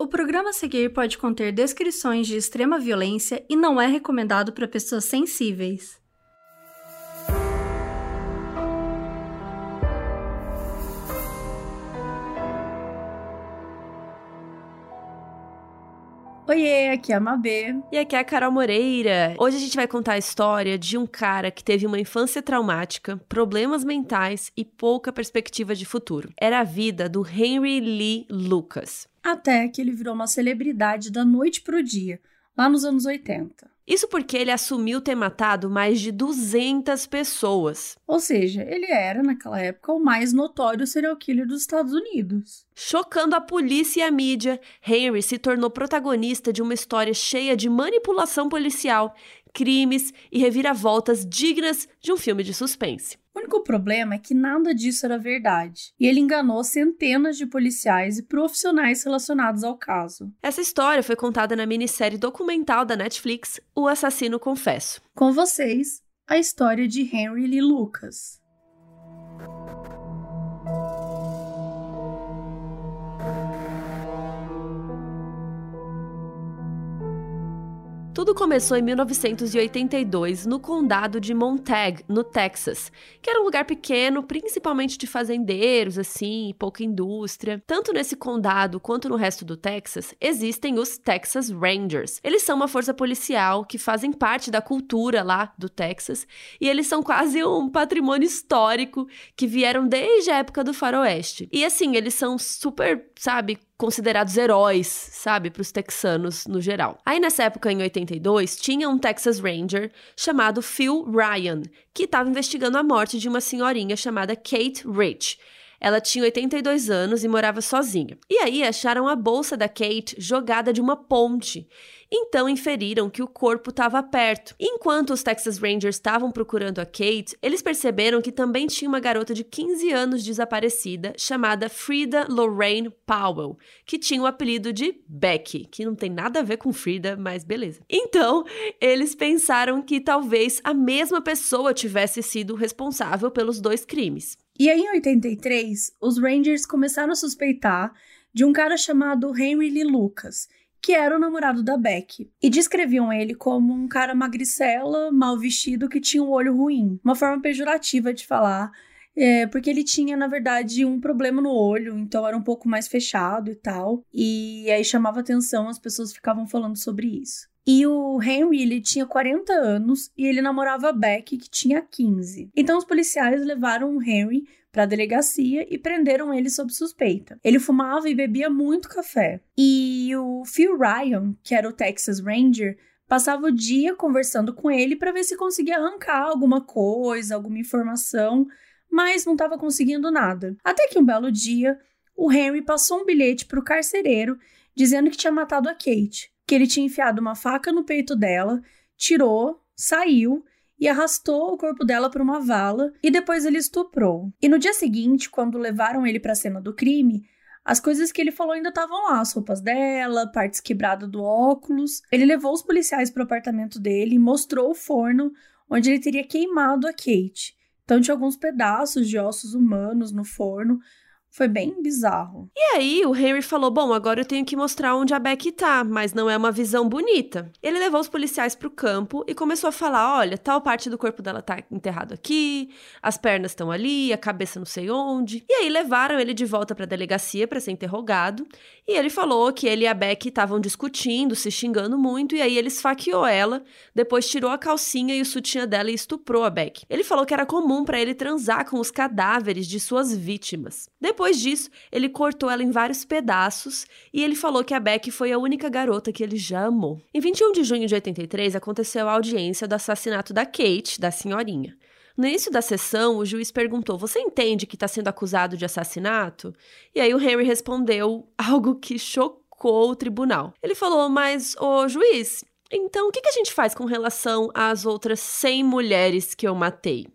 O programa a seguir pode conter descrições de extrema violência e não é recomendado para pessoas sensíveis. Oiê, aqui é a Mabê. E aqui é a Carol Moreira. Hoje a gente vai contar a história de um cara que teve uma infância traumática, problemas mentais e pouca perspectiva de futuro. Era a vida do Henry Lee Lucas até que ele virou uma celebridade da noite pro dia, lá nos anos 80. Isso porque ele assumiu ter matado mais de 200 pessoas. Ou seja, ele era, naquela época, o mais notório serial killer dos Estados Unidos. Chocando a polícia e a mídia, Henry se tornou protagonista de uma história cheia de manipulação policial, crimes e reviravoltas dignas de um filme de suspense. O único problema é que nada disso era verdade, e ele enganou centenas de policiais e profissionais relacionados ao caso. Essa história foi contada na minissérie documental da Netflix O Assassino Confesso. Com vocês, a história de Henry Lee Lucas. Tudo começou em 1982 no condado de Montague, no Texas, que era um lugar pequeno, principalmente de fazendeiros, assim, pouca indústria. Tanto nesse condado quanto no resto do Texas, existem os Texas Rangers. Eles são uma força policial que fazem parte da cultura lá do Texas e eles são quase um patrimônio histórico que vieram desde a época do faroeste. E assim, eles são super, sabe, considerados heróis, sabe, para os texanos no geral. Aí nessa época, em 82, tinha um Texas Ranger chamado Phil Ryan, que estava investigando a morte de uma senhorinha chamada Kate Rich. Ela tinha 82 anos e morava sozinha. E aí acharam a bolsa da Kate jogada de uma ponte então inferiram que o corpo estava perto. Enquanto os Texas Rangers estavam procurando a Kate, eles perceberam que também tinha uma garota de 15 anos desaparecida chamada Frida Lorraine Powell, que tinha o apelido de Becky, que não tem nada a ver com Frida, mas beleza. Então, eles pensaram que talvez a mesma pessoa tivesse sido responsável pelos dois crimes. E aí, em 83, os Rangers começaram a suspeitar de um cara chamado Henry Lee Lucas, que era o namorado da Beck, e descreviam ele como um cara magricela, mal vestido, que tinha um olho ruim. Uma forma pejorativa de falar, é, porque ele tinha, na verdade, um problema no olho, então era um pouco mais fechado e tal. E aí chamava atenção, as pessoas ficavam falando sobre isso. E o Henry, ele tinha 40 anos e ele namorava a Beck, que tinha 15. Então os policiais levaram o Henry para a delegacia e prenderam ele sob suspeita. Ele fumava e bebia muito café. E o Phil Ryan, que era o Texas Ranger, passava o dia conversando com ele para ver se conseguia arrancar alguma coisa, alguma informação, mas não estava conseguindo nada. Até que um belo dia, o Henry passou um bilhete para o carcereiro dizendo que tinha matado a Kate, que ele tinha enfiado uma faca no peito dela, tirou, saiu e arrastou o corpo dela para uma vala e depois ele estuprou. E no dia seguinte, quando levaram ele para a cena do crime, as coisas que ele falou ainda estavam lá, as roupas dela, partes quebradas do óculos. Ele levou os policiais para o apartamento dele e mostrou o forno onde ele teria queimado a Kate. Então tinha alguns pedaços de ossos humanos no forno, foi bem bizarro. E aí o Henry falou: Bom, agora eu tenho que mostrar onde a Beck tá, mas não é uma visão bonita. Ele levou os policiais pro campo e começou a falar: olha, tal parte do corpo dela tá enterrado aqui, as pernas estão ali, a cabeça não sei onde. E aí levaram ele de volta pra delegacia para ser interrogado. E ele falou que ele e a Beck estavam discutindo, se xingando muito, e aí ele esfaqueou ela, depois tirou a calcinha e o sutiã dela e estuprou a Beck. Ele falou que era comum para ele transar com os cadáveres de suas vítimas. Depois depois disso, ele cortou ela em vários pedaços e ele falou que a Beck foi a única garota que ele já amou. Em 21 de junho de 83, aconteceu a audiência do assassinato da Kate, da senhorinha. No início da sessão, o juiz perguntou: Você entende que está sendo acusado de assassinato? E aí o Henry respondeu algo que chocou o tribunal. Ele falou: Mas, ô juiz, então o que, que a gente faz com relação às outras 100 mulheres que eu matei?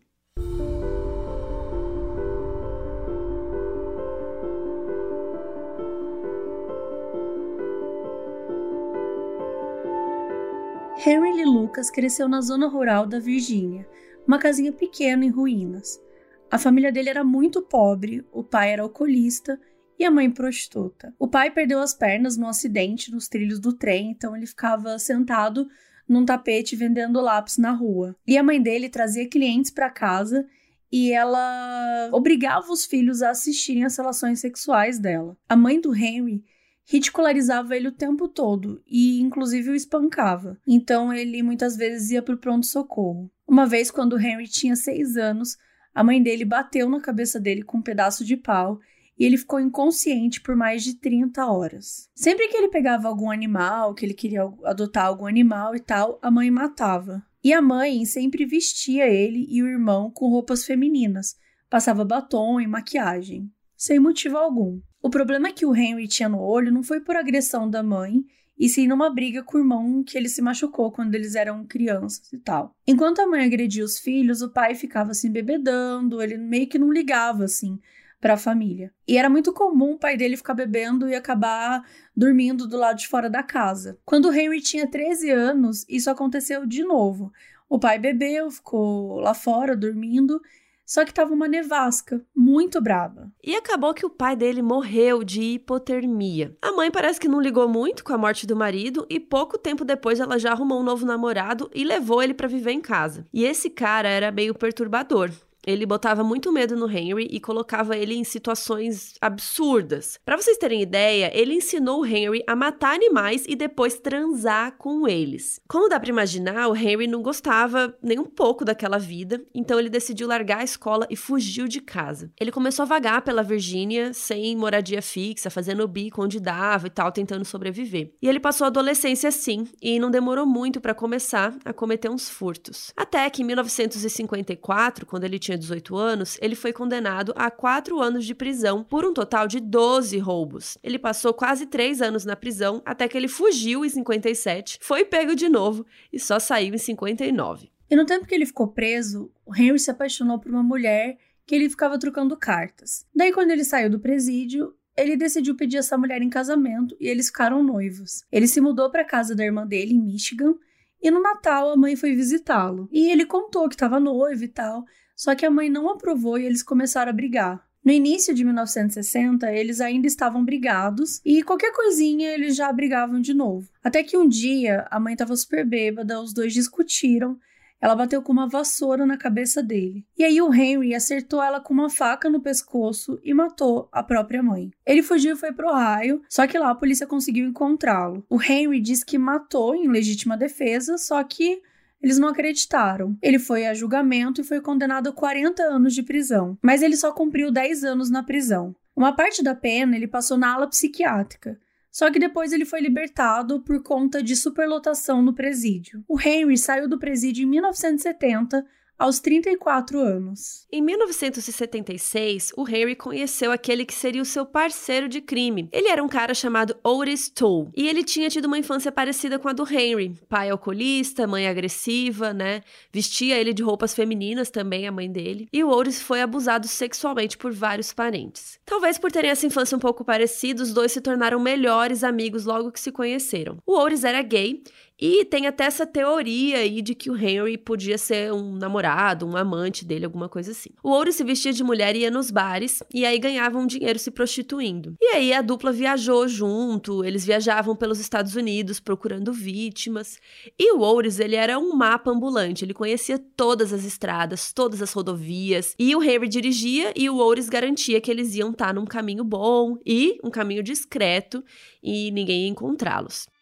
Henry Lee Lucas cresceu na zona rural da Virgínia, uma casinha pequena em ruínas. A família dele era muito pobre, o pai era alcoolista e a mãe prostituta. O pai perdeu as pernas num acidente nos trilhos do trem, então ele ficava sentado num tapete vendendo lápis na rua. E a mãe dele trazia clientes para casa e ela obrigava os filhos a assistirem às relações sexuais dela. A mãe do Henry ridicularizava ele o tempo todo e inclusive o espancava. Então ele muitas vezes ia para o pronto-socorro. Uma vez, quando Henry tinha seis anos, a mãe dele bateu na cabeça dele com um pedaço de pau e ele ficou inconsciente por mais de 30 horas. Sempre que ele pegava algum animal, que ele queria adotar algum animal e tal, a mãe matava. E a mãe sempre vestia ele e o irmão com roupas femininas, passava batom e maquiagem, sem motivo algum. O problema que o Henry tinha no olho não foi por agressão da mãe, e sim numa briga com o irmão que ele se machucou quando eles eram crianças e tal. Enquanto a mãe agredia os filhos, o pai ficava se embebedando, ele meio que não ligava assim para a família. E era muito comum o pai dele ficar bebendo e acabar dormindo do lado de fora da casa. Quando o Henry tinha 13 anos, isso aconteceu de novo. O pai bebeu, ficou lá fora dormindo só que tava uma nevasca, muito brava. E acabou que o pai dele morreu de hipotermia. A mãe parece que não ligou muito com a morte do marido e pouco tempo depois ela já arrumou um novo namorado e levou ele para viver em casa. E esse cara era meio perturbador. Ele botava muito medo no Henry e colocava ele em situações absurdas. Para vocês terem ideia, ele ensinou o Henry a matar animais e depois transar com eles. Como dá para imaginar, o Henry não gostava nem um pouco daquela vida, então ele decidiu largar a escola e fugiu de casa. Ele começou a vagar pela Virgínia sem moradia fixa, fazendo bico onde dava e tal, tentando sobreviver. E ele passou a adolescência assim, e não demorou muito para começar a cometer uns furtos. Até que em 1954, quando ele tinha tinha 18 anos, ele foi condenado a 4 anos de prisão por um total de 12 roubos. Ele passou quase 3 anos na prisão até que ele fugiu em 57, foi pego de novo e só saiu em 59. E no tempo que ele ficou preso, o Henry se apaixonou por uma mulher que ele ficava trocando cartas. Daí, quando ele saiu do presídio, ele decidiu pedir essa mulher em casamento e eles ficaram noivos. Ele se mudou para casa da irmã dele em Michigan e no Natal a mãe foi visitá-lo. E ele contou que estava noivo e tal, só que a mãe não aprovou e eles começaram a brigar. No início de 1960, eles ainda estavam brigados e qualquer coisinha eles já brigavam de novo. Até que um dia a mãe estava super bêbada, os dois discutiram. Ela bateu com uma vassoura na cabeça dele. E aí o Henry acertou ela com uma faca no pescoço e matou a própria mãe. Ele fugiu e foi pro Ohio, só que lá a polícia conseguiu encontrá-lo. O Henry diz que matou em legítima defesa, só que eles não acreditaram. Ele foi a julgamento e foi condenado a 40 anos de prisão, mas ele só cumpriu 10 anos na prisão. Uma parte da pena ele passou na ala psiquiátrica, só que depois ele foi libertado por conta de superlotação no presídio. O Henry saiu do presídio em 1970 aos 34 anos. Em 1976, o Henry conheceu aquele que seria o seu parceiro de crime. Ele era um cara chamado Otis Toole, e ele tinha tido uma infância parecida com a do Henry. Pai alcoolista, mãe agressiva, né? Vestia ele de roupas femininas também, a mãe dele. E o Otis foi abusado sexualmente por vários parentes. Talvez por terem essa infância um pouco parecida, os dois se tornaram melhores amigos logo que se conheceram. O Otis era gay e tem até essa teoria aí de que o Henry podia ser um namorado, um amante dele, alguma coisa assim. O Ouro se vestia de mulher e ia nos bares, e aí ganhavam dinheiro se prostituindo. E aí a dupla viajou junto, eles viajavam pelos Estados Unidos procurando vítimas. E o Oures, ele era um mapa ambulante, ele conhecia todas as estradas, todas as rodovias, e o Henry dirigia e o Oures garantia que eles iam estar num caminho bom e um caminho discreto e ninguém ia encontrá-los.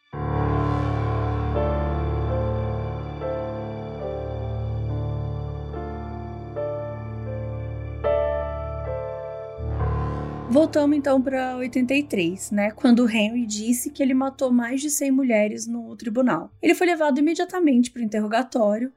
Voltamos então para 83, né? Quando Henry disse que ele matou mais de 100 mulheres no tribunal. Ele foi levado imediatamente para o interrogatório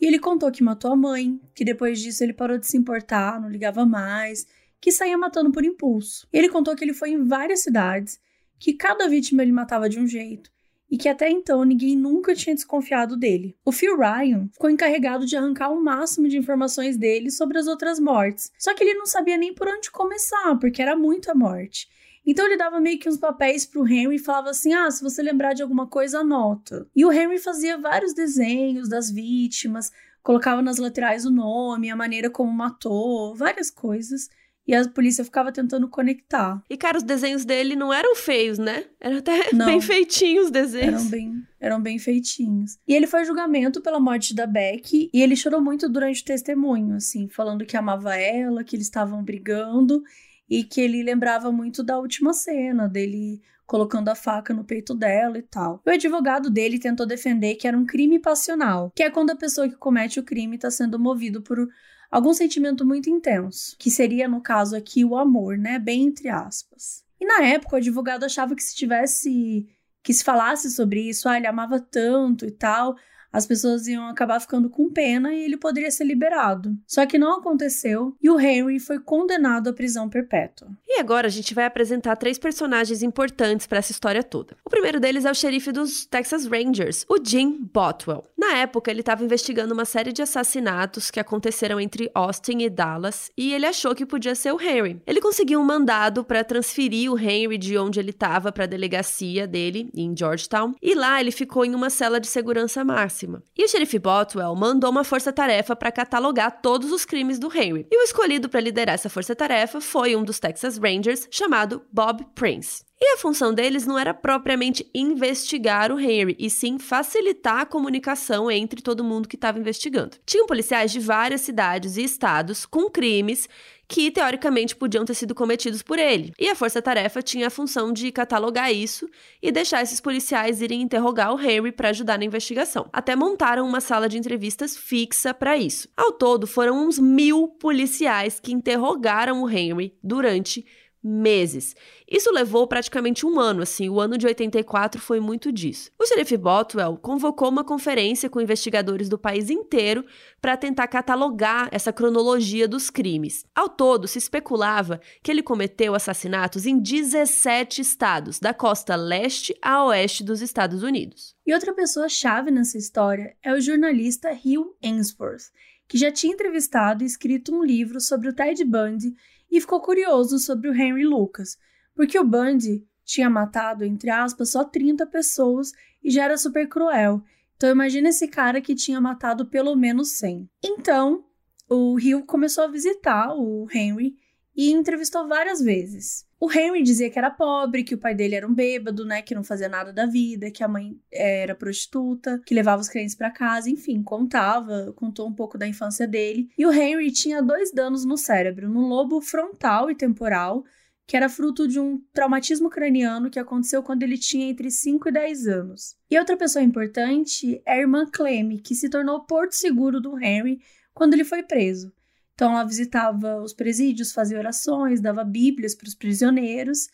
e ele contou que matou a mãe, que depois disso ele parou de se importar, não ligava mais, que saía matando por impulso. Ele contou que ele foi em várias cidades, que cada vítima ele matava de um jeito e que até então ninguém nunca tinha desconfiado dele. O Phil Ryan ficou encarregado de arrancar o máximo de informações dele sobre as outras mortes, só que ele não sabia nem por onde começar, porque era muita morte. Então ele dava meio que uns papéis pro Henry e falava assim: ah, se você lembrar de alguma coisa, anota. E o Henry fazia vários desenhos das vítimas, colocava nas laterais o nome, a maneira como matou, várias coisas. E a polícia ficava tentando conectar. E, cara, os desenhos dele não eram feios, né? Eram até não, bem feitinhos os desenhos. Eram bem, eram bem feitinhos. E ele foi julgamento pela morte da Beck e ele chorou muito durante o testemunho, assim, falando que amava ela, que eles estavam brigando e que ele lembrava muito da última cena dele colocando a faca no peito dela e tal. O advogado dele tentou defender que era um crime passional, que é quando a pessoa que comete o crime está sendo movido por algum sentimento muito intenso, que seria no caso aqui o amor, né, bem entre aspas. E na época o advogado achava que se tivesse que se falasse sobre isso, ah, ele amava tanto e tal, as pessoas iam acabar ficando com pena e ele poderia ser liberado. Só que não aconteceu e o Henry foi condenado à prisão perpétua. E agora a gente vai apresentar três personagens importantes para essa história toda. O primeiro deles é o xerife dos Texas Rangers, o Jim Botwell. Na época, ele estava investigando uma série de assassinatos que aconteceram entre Austin e Dallas e ele achou que podia ser o Henry. Ele conseguiu um mandado para transferir o Henry de onde ele estava para a delegacia dele, em Georgetown, e lá ele ficou em uma cela de segurança máxima próxima. E o xerife Botwell mandou uma força-tarefa para catalogar todos os crimes do Henry. E o escolhido para liderar essa força-tarefa foi um dos Texas Rangers chamado Bob Prince. E a função deles não era propriamente investigar o Henry, e sim facilitar a comunicação entre todo mundo que estava investigando. Tinham policiais de várias cidades e estados com crimes que teoricamente podiam ter sido cometidos por ele. E a força-tarefa tinha a função de catalogar isso e deixar esses policiais irem interrogar o Henry para ajudar na investigação. Até montaram uma sala de entrevistas fixa para isso. Ao todo, foram uns mil policiais que interrogaram o Henry durante meses. Isso levou praticamente um ano, assim, o ano de 84 foi muito disso. O xerife Botwell convocou uma conferência com investigadores do país inteiro para tentar catalogar essa cronologia dos crimes. Ao todo, se especulava que ele cometeu assassinatos em 17 estados, da costa leste a oeste dos Estados Unidos. E outra pessoa chave nessa história é o jornalista Hugh Ainsworth, que já tinha entrevistado e escrito um livro sobre o Ted Bundy e ficou curioso sobre o Henry Lucas, porque o Bundy tinha matado, entre aspas, só 30 pessoas e já era super cruel. Então imagina esse cara que tinha matado pelo menos 100. Então, o Hill começou a visitar o Henry e entrevistou várias vezes. O Henry dizia que era pobre, que o pai dele era um bêbado, né, que não fazia nada da vida, que a mãe era prostituta, que levava os clientes para casa, enfim, contava, contou um pouco da infância dele. E o Henry tinha dois danos no cérebro, no lobo frontal e temporal, que era fruto de um traumatismo craniano que aconteceu quando ele tinha entre 5 e 10 anos. E outra pessoa importante é a irmã Clem, que se tornou porto seguro do Henry quando ele foi preso. Então ela visitava os presídios, fazia orações, dava bíblias para os prisioneiros.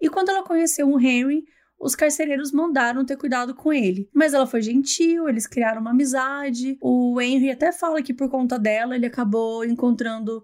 E quando ela conheceu o Henry, os carcereiros mandaram ter cuidado com ele. Mas ela foi gentil, eles criaram uma amizade. O Henry até fala que por conta dela ele acabou encontrando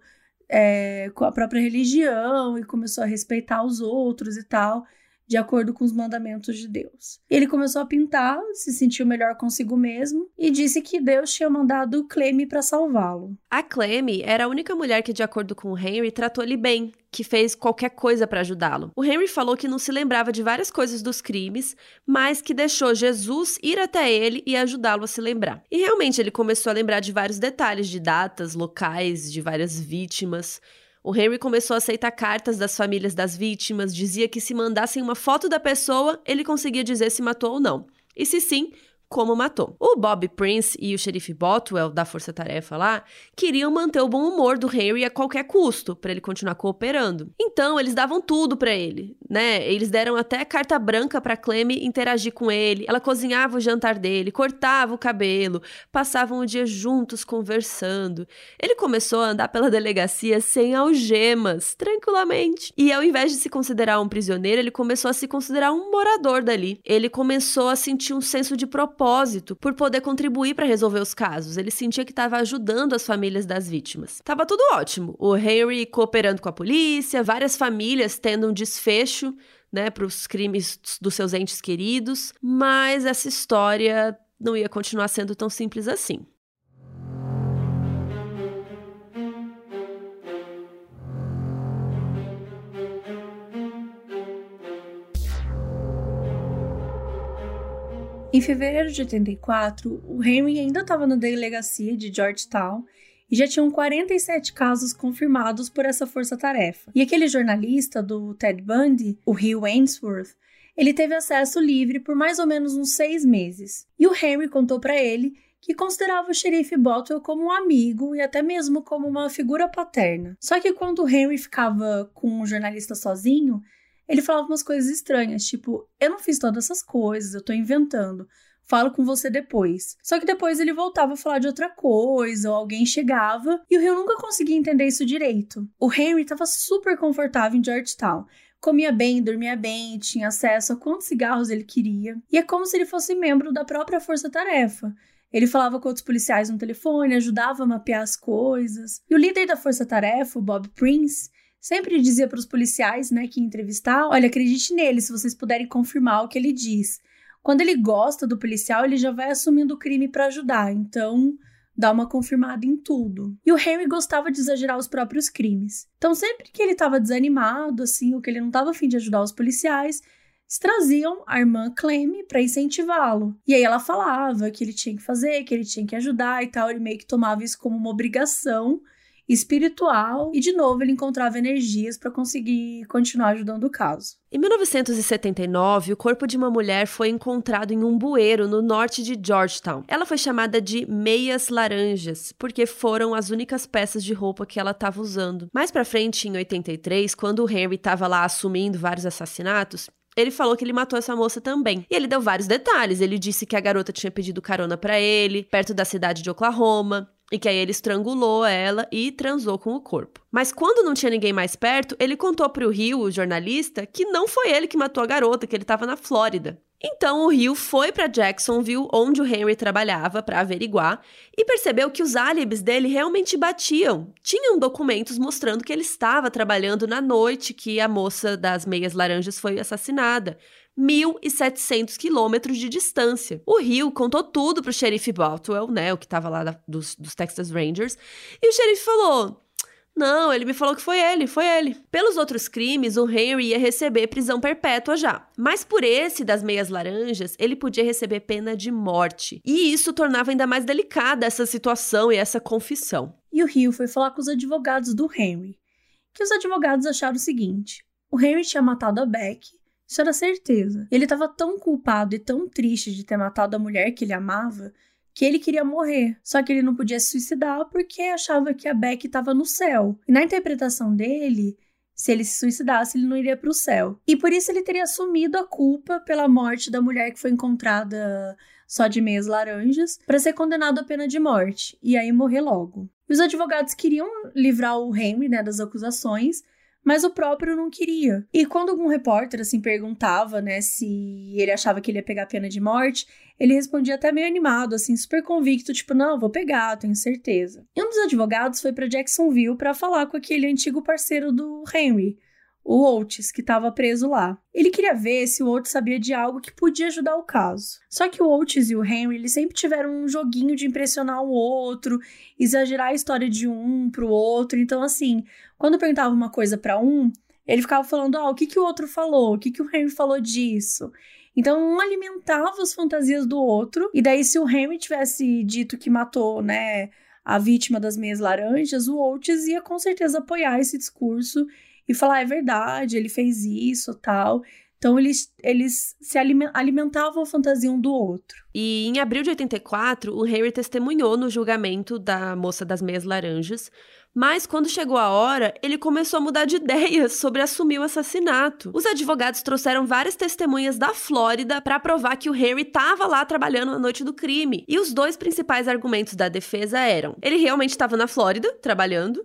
é, com a própria religião e começou a respeitar os outros e tal de acordo com os mandamentos de Deus. Ele começou a pintar, se sentiu melhor consigo mesmo e disse que Deus tinha mandado Cleme para salvá-lo. A Cleme era a única mulher que, de acordo com Henry, tratou ele bem, que fez qualquer coisa para ajudá-lo. O Henry falou que não se lembrava de várias coisas dos crimes, mas que deixou Jesus ir até ele e ajudá-lo a se lembrar. E realmente ele começou a lembrar de vários detalhes de datas, locais, de várias vítimas. O Henry começou a aceitar cartas das famílias das vítimas, dizia que se mandassem uma foto da pessoa, ele conseguia dizer se matou ou não. E se sim, como matou. O Bob Prince e o xerife Botwell, da Força Tarefa lá, queriam manter o bom humor do Henry a qualquer custo, para ele continuar cooperando. Então, eles davam tudo para ele, né? Eles deram até carta branca para Clem interagir com ele. Ela cozinhava o jantar dele, cortava o cabelo, passavam o dia juntos conversando. Ele começou a andar pela delegacia sem algemas, tranquilamente. E ao invés de se considerar um prisioneiro, ele começou a se considerar um morador dali. Ele começou a sentir um senso de propósito propósito por poder contribuir para resolver os casos. Ele sentia que estava ajudando as famílias das vítimas. Tava tudo ótimo. O Henry cooperando com a polícia, várias famílias tendo um desfecho, né, para os crimes dos seus entes queridos, mas essa história não ia continuar sendo tão simples assim. Em fevereiro de 84, o Henry ainda estava na delegacia de Georgetown e já tinham 47 casos confirmados por essa força-tarefa. E aquele jornalista do Ted Bundy, o Hugh Ainsworth, ele teve acesso livre por mais ou menos uns seis meses. E o Henry contou para ele que considerava o xerife Botwell como um amigo e até mesmo como uma figura paterna. Só que quando o Henry ficava com o jornalista sozinho, ele falava umas coisas estranhas, tipo, eu não fiz todas essas coisas, eu tô inventando. Falo com você depois. Só que depois ele voltava a falar de outra coisa, ou alguém chegava, e o Rio nunca conseguia entender isso direito. O Henry estava super confortável em Georgetown, comia bem, dormia bem, tinha acesso a quantos cigarros ele queria. E é como se ele fosse membro da própria força-tarefa. Ele falava com outros policiais no telefone, ajudava a mapear as coisas. E o líder da força-tarefa, o Bob Prince, sempre dizia para os policiais, né, que entrevistar, olha, acredite nele se vocês puderem confirmar o que ele diz. Quando ele gosta do policial, ele já vai assumindo o crime para ajudar. Então, dar uma confirmada em tudo. E o Henry gostava de exagerar os próprios crimes. Então, sempre que ele estava desanimado, assim, ou que ele não estava afim de ajudar os policiais, traziam a irmã Clem para incentivá-lo. E aí ela falava que ele tinha que fazer, que ele tinha que ajudar e tal. Ele meio que tomava isso como uma obrigação espiritual e de novo ele encontrava energias para conseguir continuar ajudando o caso. Em 1979, o corpo de uma mulher foi encontrado em um bueiro no norte de Georgetown. Ela foi chamada de meias laranjas, porque foram as únicas peças de roupa que ela estava usando. Mais para frente, em 83, quando o Henry estava lá assumindo vários assassinatos, ele falou que ele matou essa moça também. E ele deu vários detalhes. Ele disse que a garota tinha pedido carona para ele, perto da cidade de Oklahoma e que aí ele estrangulou ela e transou com o corpo. Mas quando não tinha ninguém mais perto, ele contou para o Rio, o jornalista, que não foi ele que matou a garota, que ele estava na Flórida. Então o Rio foi para Jacksonville, onde o Henry trabalhava, para averiguar e percebeu que os álibis dele realmente batiam. Tinham documentos mostrando que ele estava trabalhando na noite que a moça das meias laranjas foi assassinada. 1.700 quilômetros de distância. O Rio contou tudo pro xerife Baltwell, né, o que tava lá da, dos, dos Texas Rangers, e o xerife falou: não, ele me falou que foi ele, foi ele. Pelos outros crimes, o Henry ia receber prisão perpétua já. Mas por esse das meias laranjas, ele podia receber pena de morte. E isso tornava ainda mais delicada essa situação e essa confissão. E o Rio foi falar com os advogados do Henry. Que os advogados acharam o seguinte: o Henry tinha matado a Beck isso era certeza. Ele estava tão culpado e tão triste de ter matado a mulher que ele amava que ele queria morrer. Só que ele não podia se suicidar porque achava que a Beck estava no céu. E na interpretação dele, se ele se suicidasse, ele não iria para o céu. E por isso ele teria assumido a culpa pela morte da mulher que foi encontrada só de meias laranjas, para ser condenado à pena de morte e aí morrer logo. Os advogados queriam livrar o Henry né, das acusações, mas o próprio não queria. E quando algum repórter assim perguntava, né, se ele achava que ele ia pegar a pena de morte, ele respondia até meio animado, assim, super convicto, tipo, não, vou pegar, tenho certeza. E um dos advogados foi para Jacksonville para falar com aquele antigo parceiro do Henry, o Oates, que estava preso lá. Ele queria ver se o Oates sabia de algo que podia ajudar o caso. Só que o Oates e o Henry, eles sempre tiveram um joguinho de impressionar o outro, exagerar a história de um pro outro. Então, assim, quando perguntava uma coisa para um, ele ficava falando, ah, o que, que o outro falou? O que, que o Henry falou disso? Então, um alimentava as fantasias do outro. E daí, se o Henry tivesse dito que matou, né, a vítima das meias laranjas, o Oates ia com certeza apoiar esse discurso e falar, é verdade, ele fez isso, tal. Então eles, eles se alimentavam a fantasia um do outro. E em abril de 84, o Henry testemunhou no julgamento da moça das meias laranjas, mas quando chegou a hora, ele começou a mudar de ideias sobre assumir o assassinato. Os advogados trouxeram várias testemunhas da Flórida para provar que o Henry estava lá trabalhando na noite do crime. E os dois principais argumentos da defesa eram: ele realmente estava na Flórida trabalhando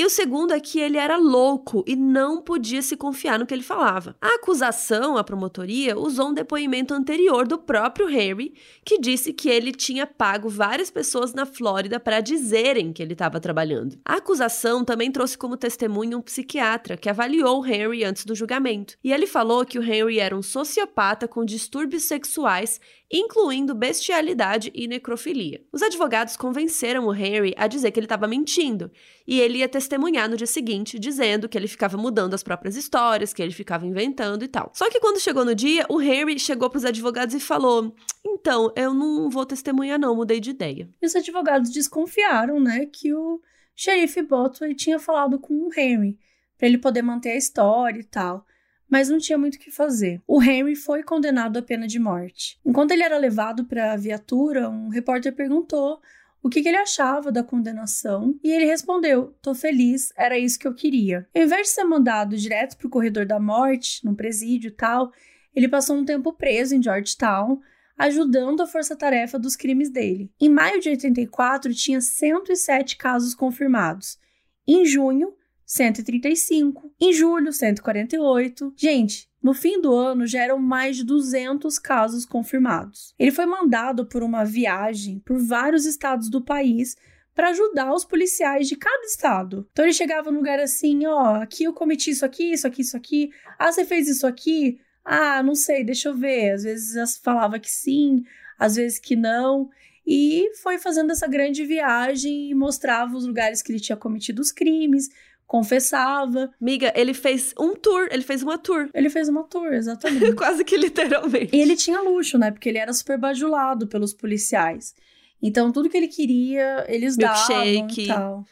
e o segundo é que ele era louco e não podia se confiar no que ele falava. A acusação, a promotoria, usou um depoimento anterior do próprio Harry, que disse que ele tinha pago várias pessoas na Flórida para dizerem que ele estava trabalhando. A acusação também trouxe como testemunho um psiquiatra que avaliou o Harry antes do julgamento. E ele falou que o Harry era um sociopata com distúrbios sexuais incluindo bestialidade e necrofilia. Os advogados convenceram o Henry a dizer que ele estava mentindo e ele ia testemunhar no dia seguinte, dizendo que ele ficava mudando as próprias histórias, que ele ficava inventando e tal. Só que quando chegou no dia, o Henry chegou pros advogados e falou: Então, eu não vou testemunhar, não, mudei de ideia. E os advogados desconfiaram, né, que o xerife Botway tinha falado com o Henry para ele poder manter a história e tal mas não tinha muito o que fazer. O Henry foi condenado à pena de morte. Enquanto ele era levado para a viatura, um repórter perguntou o que, que, ele achava da condenação e ele respondeu: Tô feliz, era isso que eu queria. Ao invés de ser mandado direto para o corredor da morte, num presídio e tal, ele passou um tempo preso em Georgetown, ajudando a força-tarefa dos crimes dele. Em maio de 84, tinha 107 casos confirmados. Em junho, 135. Em julho, 148. Gente, no fim do ano já eram mais de 200 casos confirmados. Ele foi mandado por uma viagem por vários estados do país para ajudar os policiais de cada estado. Então ele chegava num lugar assim, ó, aqui eu cometi isso aqui, isso aqui, isso aqui. Ah, você fez isso aqui? Ah, não sei, deixa eu ver. Às vezes falava que sim, às vezes que não. E foi fazendo essa grande viagem e mostrava os lugares que ele tinha cometido os crimes, confessava. Miga, ele fez um tour, ele fez uma tour. Ele fez uma tour, exatamente. Quase que literalmente. E ele tinha luxo, né? Porque ele era super bajulado pelos policiais. Então, tudo que ele queria, eles Milkshake. davam e tal.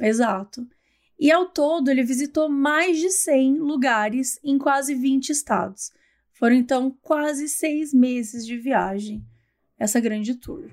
Exato. E ao todo, ele visitou mais de 100 lugares em quase 20 estados. Foram, então, quase seis meses de viagem, essa grande tour.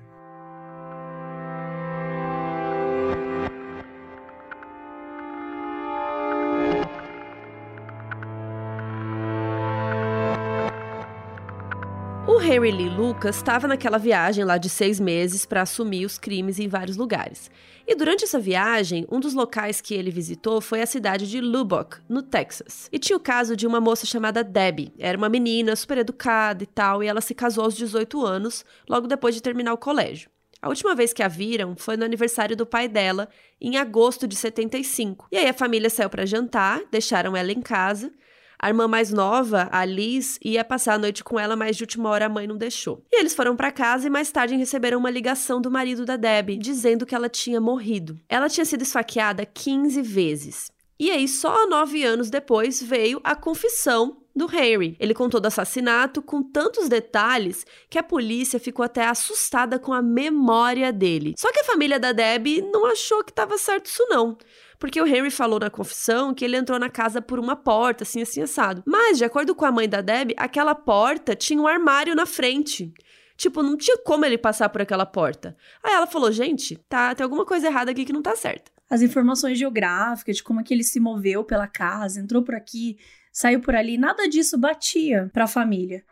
Henry Lee Lucas estava naquela viagem lá de seis meses para assumir os crimes em vários lugares. E durante essa viagem, um dos locais que ele visitou foi a cidade de Lubbock, no Texas. E tinha o caso de uma moça chamada Debbie. Era uma menina super educada e tal, e ela se casou aos 18 anos, logo depois de terminar o colégio. A última vez que a viram foi no aniversário do pai dela, em agosto de 75. E aí a família saiu para jantar, deixaram ela em casa. A irmã mais nova, a Liz, ia passar a noite com ela, mas de última hora a mãe não deixou. E eles foram para casa e mais tarde receberam uma ligação do marido da Debbie, dizendo que ela tinha morrido. Ela tinha sido esfaqueada 15 vezes. E aí, só nove anos depois, veio a confissão do Henry. Ele contou do assassinato com tantos detalhes que a polícia ficou até assustada com a memória dele. Só que a família da Debbie não achou que estava certo isso não porque o Henry falou na confissão que ele entrou na casa por uma porta, assim, assim, assado. Mas, de acordo com a mãe da Deb, aquela porta tinha um armário na frente. Tipo, não tinha como ele passar por aquela porta. Aí ela falou: gente, tá, tem alguma coisa errada aqui que não tá certa. As informações geográficas de como é que ele se moveu pela casa, entrou por aqui, saiu por ali, nada disso batia para a família.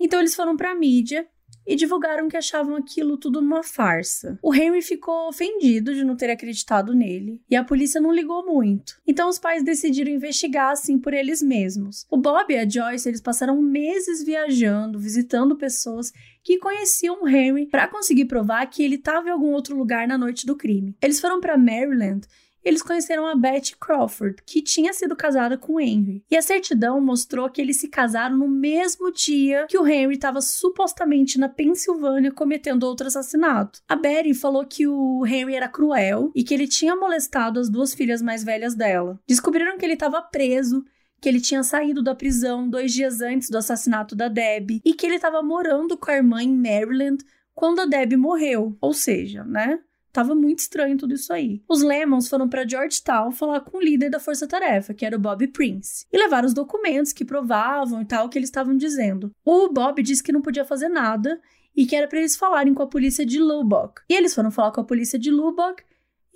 Então eles foram para a mídia e divulgaram que achavam aquilo tudo uma farsa. O Henry ficou ofendido de não ter acreditado nele e a polícia não ligou muito. Então os pais decidiram investigar assim por eles mesmos. O Bob e a Joyce eles passaram meses viajando, visitando pessoas que conheciam o Henry para conseguir provar que ele estava em algum outro lugar na noite do crime. Eles foram para Maryland eles conheceram a Betty Crawford, que tinha sido casada com Henry. E a certidão mostrou que eles se casaram no mesmo dia que o Henry estava supostamente na Pensilvânia cometendo outro assassinato. A Betty falou que o Henry era cruel e que ele tinha molestado as duas filhas mais velhas dela. Descobriram que ele estava preso que ele tinha saído da prisão dois dias antes do assassinato da Debbie e que ele estava morando com a irmã em Maryland quando a Debbie morreu. Ou seja, né? Tava muito estranho tudo isso aí. Os Lemons foram para Georgetown falar com o líder da força-tarefa, que era o Bob Prince, e levaram os documentos que provavam e tal que eles estavam dizendo. O Bob disse que não podia fazer nada e que era para eles falarem com a polícia de Lubbock. E eles foram falar com a polícia de Lubbock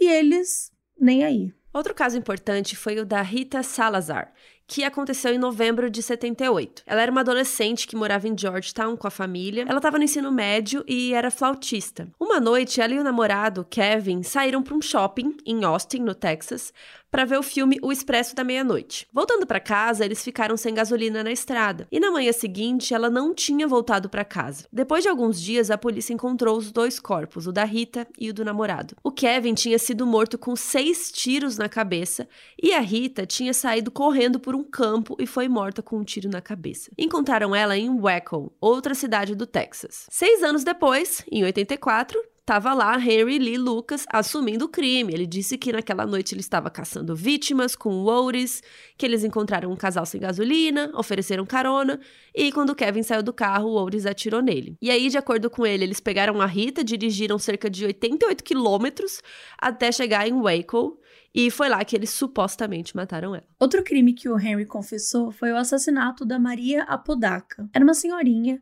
e eles nem aí. Outro caso importante foi o da Rita Salazar, que aconteceu em novembro de 78. Ela era uma adolescente que morava em Georgetown com a família. Ela estava no ensino médio e era flautista. Uma noite, ela e o namorado, Kevin, saíram para um shopping em Austin, no Texas, para ver o filme O Expresso da Meia-Noite. Voltando para casa, eles ficaram sem gasolina na estrada. E na manhã seguinte, ela não tinha voltado para casa. Depois de alguns dias, a polícia encontrou os dois corpos, o da Rita e o do namorado. O Kevin tinha sido morto com seis tiros na cabeça e a Rita tinha saído correndo por um campo e foi morta com um tiro na cabeça. Encontraram ela em Waco, outra cidade do Texas. Seis anos depois, em 84, tava lá Henry Lee Lucas assumindo o crime. Ele disse que naquela noite ele estava caçando vítimas com o Otis, que eles encontraram um casal sem gasolina, ofereceram carona, e quando Kevin saiu do carro, o Otis atirou nele. E aí, de acordo com ele, eles pegaram a Rita, dirigiram cerca de 88 quilômetros até chegar em Waco, e foi lá que eles supostamente mataram ela. Outro crime que o Henry confessou foi o assassinato da Maria Apodaca. Era uma senhorinha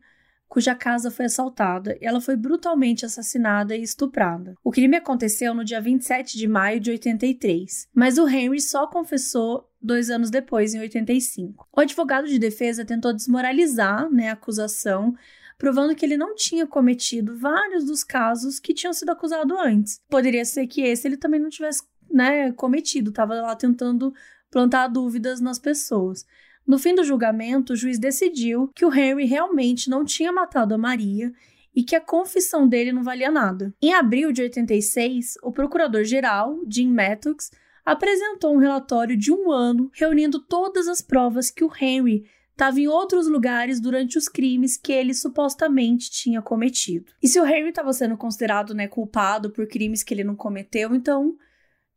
cuja casa foi assaltada e ela foi brutalmente assassinada e estuprada. O crime aconteceu no dia 27 de maio de 83, mas o Henry só confessou dois anos depois, em 85. O advogado de defesa tentou desmoralizar né, a acusação, provando que ele não tinha cometido vários dos casos que tinham sido acusados antes. Poderia ser que esse ele também não tivesse né, cometido, estava lá tentando plantar dúvidas nas pessoas. No fim do julgamento, o juiz decidiu que o Henry realmente não tinha matado a Maria e que a confissão dele não valia nada. Em abril de 86, o procurador-geral, Jim Mattox, apresentou um relatório de um ano reunindo todas as provas que o Henry estava em outros lugares durante os crimes que ele supostamente tinha cometido. E se o Henry estava sendo considerado né, culpado por crimes que ele não cometeu, então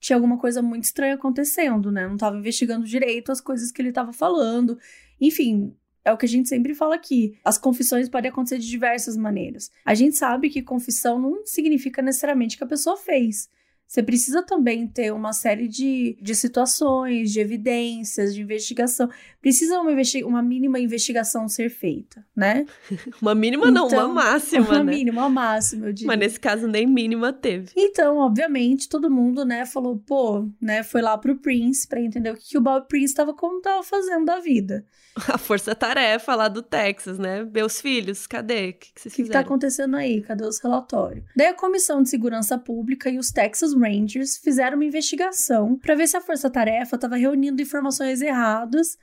tinha alguma coisa muito estranha acontecendo, né? Não estava investigando direito as coisas que ele estava falando. Enfim, é o que a gente sempre fala aqui. As confissões podem acontecer de diversas maneiras. A gente sabe que confissão não significa necessariamente que a pessoa fez. Você precisa também ter uma série de, de situações, de evidências, de investigação. Precisa uma, investi uma mínima investigação ser feita, né? uma mínima então, não, uma então, máxima, uma né? mínima, uma máxima, eu diria. Mas nesse caso nem mínima teve. Então, obviamente, todo mundo, né, falou, pô, né, foi lá pro Prince para entender o que, que o Bob Prince tava, como tava fazendo da vida. A força-tarefa lá do Texas, né? Meus filhos, cadê? O que, que vocês fizeram? O que, que tá acontecendo aí? Cadê os relatórios? Daí a Comissão de Segurança Pública e os Texas Rangers fizeram uma investigação para ver se a Força Tarefa estava reunindo informações erradas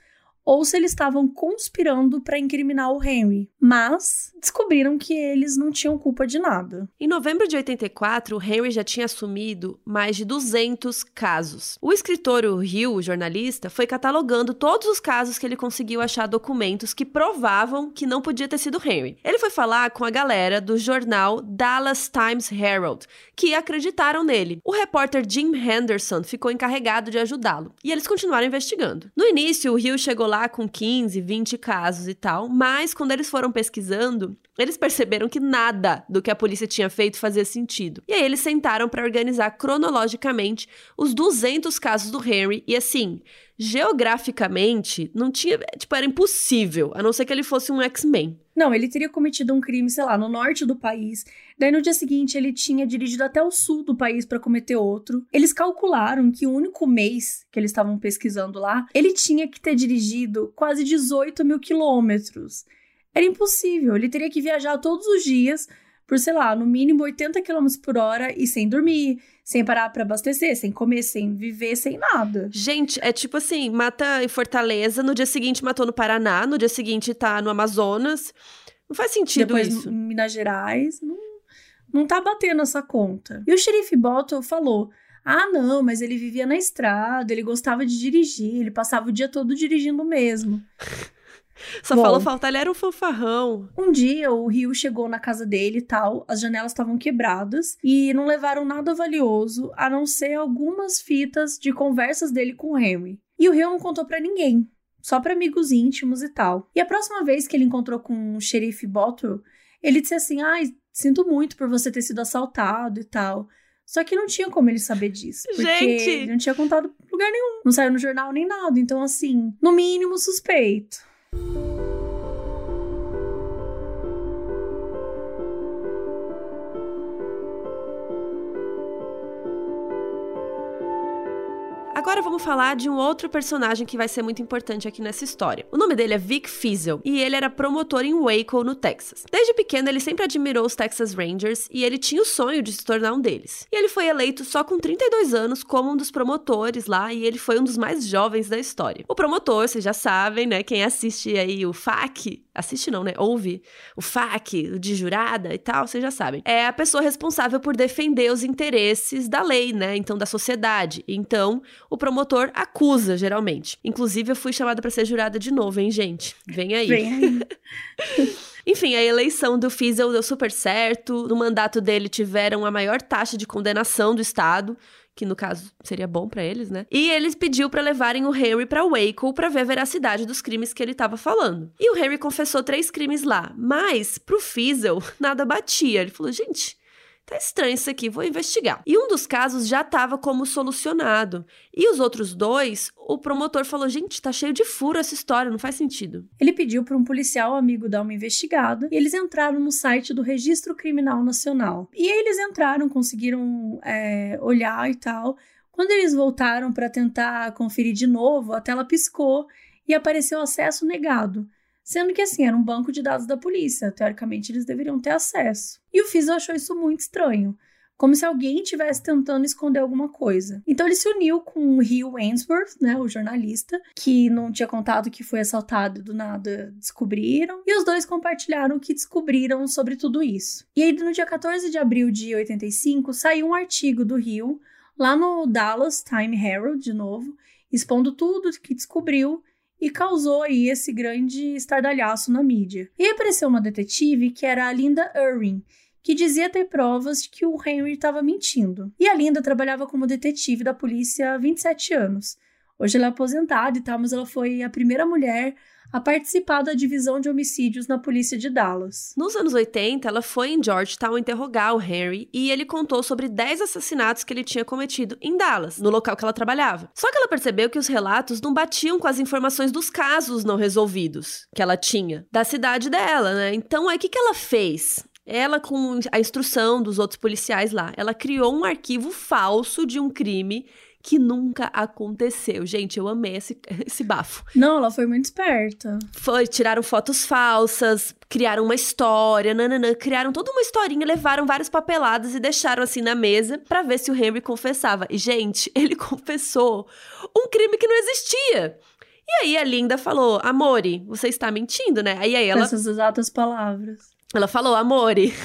ou se eles estavam conspirando para incriminar o Henry, mas descobriram que eles não tinham culpa de nada. Em novembro de 84, o Henry já tinha assumido mais de 200 casos. O escritor o Hill, o jornalista, foi catalogando todos os casos que ele conseguiu achar documentos que provavam que não podia ter sido Henry. Ele foi falar com a galera do jornal Dallas Times Herald, que acreditaram nele. O repórter Jim Henderson ficou encarregado de ajudá-lo, e eles continuaram investigando. No início, o Hill chegou lá lá com 15, 20 casos e tal, mas quando eles foram pesquisando, eles perceberam que nada do que a polícia tinha feito fazia sentido. E aí eles sentaram para organizar cronologicamente os 200 casos do Henry e assim, geograficamente, não tinha, tipo, era impossível, a não ser que ele fosse um X-Men. Não, ele teria cometido um crime, sei lá, no norte do país. Daí no dia seguinte ele tinha dirigido até o sul do país para cometer outro. Eles calcularam que o único mês que eles estavam pesquisando lá, ele tinha que ter dirigido quase 18 mil quilômetros. Era impossível, ele teria que viajar todos os dias por, sei lá, no mínimo 80 km por hora e sem dormir, sem parar para abastecer, sem comer, sem viver, sem nada. Gente, é tipo assim, mata em Fortaleza, no dia seguinte matou no Paraná, no dia seguinte tá no Amazonas. Não faz sentido Depois, isso. Minas Gerais, não, não tá batendo essa conta. E o xerife Bottle falou: ah, não, mas ele vivia na estrada, ele gostava de dirigir, ele passava o dia todo dirigindo mesmo. Só Bom, falou faltar, ele era um fanfarrão. Um dia o Rio chegou na casa dele e tal, as janelas estavam quebradas e não levaram nada valioso a não ser algumas fitas de conversas dele com o Henry. E o Rio não contou para ninguém, só para amigos íntimos e tal. E a próxima vez que ele encontrou com o xerife Bottle, ele disse assim: ai, sinto muito por você ter sido assaltado e tal. Só que não tinha como ele saber disso. Porque Gente. ele não tinha contado lugar nenhum. Não saiu no jornal nem nada. Então, assim, no mínimo suspeito. Agora vamos falar de um outro personagem que vai ser muito importante aqui nessa história. O nome dele é Vic Fiesel e ele era promotor em Waco, no Texas. Desde pequeno, ele sempre admirou os Texas Rangers e ele tinha o sonho de se tornar um deles. E ele foi eleito só com 32 anos como um dos promotores lá e ele foi um dos mais jovens da história. O promotor, vocês já sabem, né? Quem assiste aí o FAC, assiste não, né? Ouve o FAC, de jurada e tal, vocês já sabem. É a pessoa responsável por defender os interesses da lei, né? Então, da sociedade. Então, o promotor acusa, geralmente. Inclusive, eu fui chamada para ser jurada de novo, hein, gente? Vem aí. Vem aí. Enfim, a eleição do Fiesel deu super certo. No mandato dele tiveram a maior taxa de condenação do estado, que no caso seria bom para eles, né? E eles pediu para levarem o Henry para Waco para ver a veracidade dos crimes que ele estava falando. E o Henry confessou três crimes lá, mas pro Fiesel nada batia. Ele falou: "Gente, Tá estranho isso aqui, vou investigar. E um dos casos já estava como solucionado. E os outros dois, o promotor falou: gente, tá cheio de furo essa história, não faz sentido. Ele pediu para um policial amigo dar uma investigada e eles entraram no site do Registro Criminal Nacional. E eles entraram, conseguiram é, olhar e tal. Quando eles voltaram para tentar conferir de novo, a tela piscou e apareceu acesso negado. Sendo que, assim, era um banco de dados da polícia. Teoricamente, eles deveriam ter acesso. E o Fiesel achou isso muito estranho. Como se alguém estivesse tentando esconder alguma coisa. Então ele se uniu com o Hugh Wainsworth, né, o jornalista, que não tinha contado que foi assaltado do nada descobriram. E os dois compartilharam o que descobriram sobre tudo isso. E aí, no dia 14 de abril de 85, saiu um artigo do Rio lá no Dallas Time Herald, de novo, expondo tudo que descobriu e causou aí esse grande estardalhaço na mídia. E apareceu uma detetive que era a Linda Irving, que dizia ter provas de que o Henry estava mentindo. E a Linda trabalhava como detetive da polícia há 27 anos. Hoje ela é aposentada e tal, mas ela foi a primeira mulher a participar da divisão de homicídios na polícia de Dallas. Nos anos 80, ela foi em Georgetown interrogar o Henry e ele contou sobre 10 assassinatos que ele tinha cometido em Dallas, no local que ela trabalhava. Só que ela percebeu que os relatos não batiam com as informações dos casos não resolvidos que ela tinha da cidade dela, né? Então, aí o que, que ela fez? Ela, com a instrução dos outros policiais lá, ela criou um arquivo falso de um crime que nunca aconteceu. Gente, eu amei esse, esse bafo. Não, ela foi muito esperta. Foi, tiraram fotos falsas, criaram uma história, nananã, criaram toda uma historinha, levaram várias papeladas e deixaram assim na mesa para ver se o Henry confessava. E, gente, ele confessou um crime que não existia. E aí a Linda falou: Amore, você está mentindo, né? Aí, aí ela. Essas exatas palavras. Ela falou: Amore.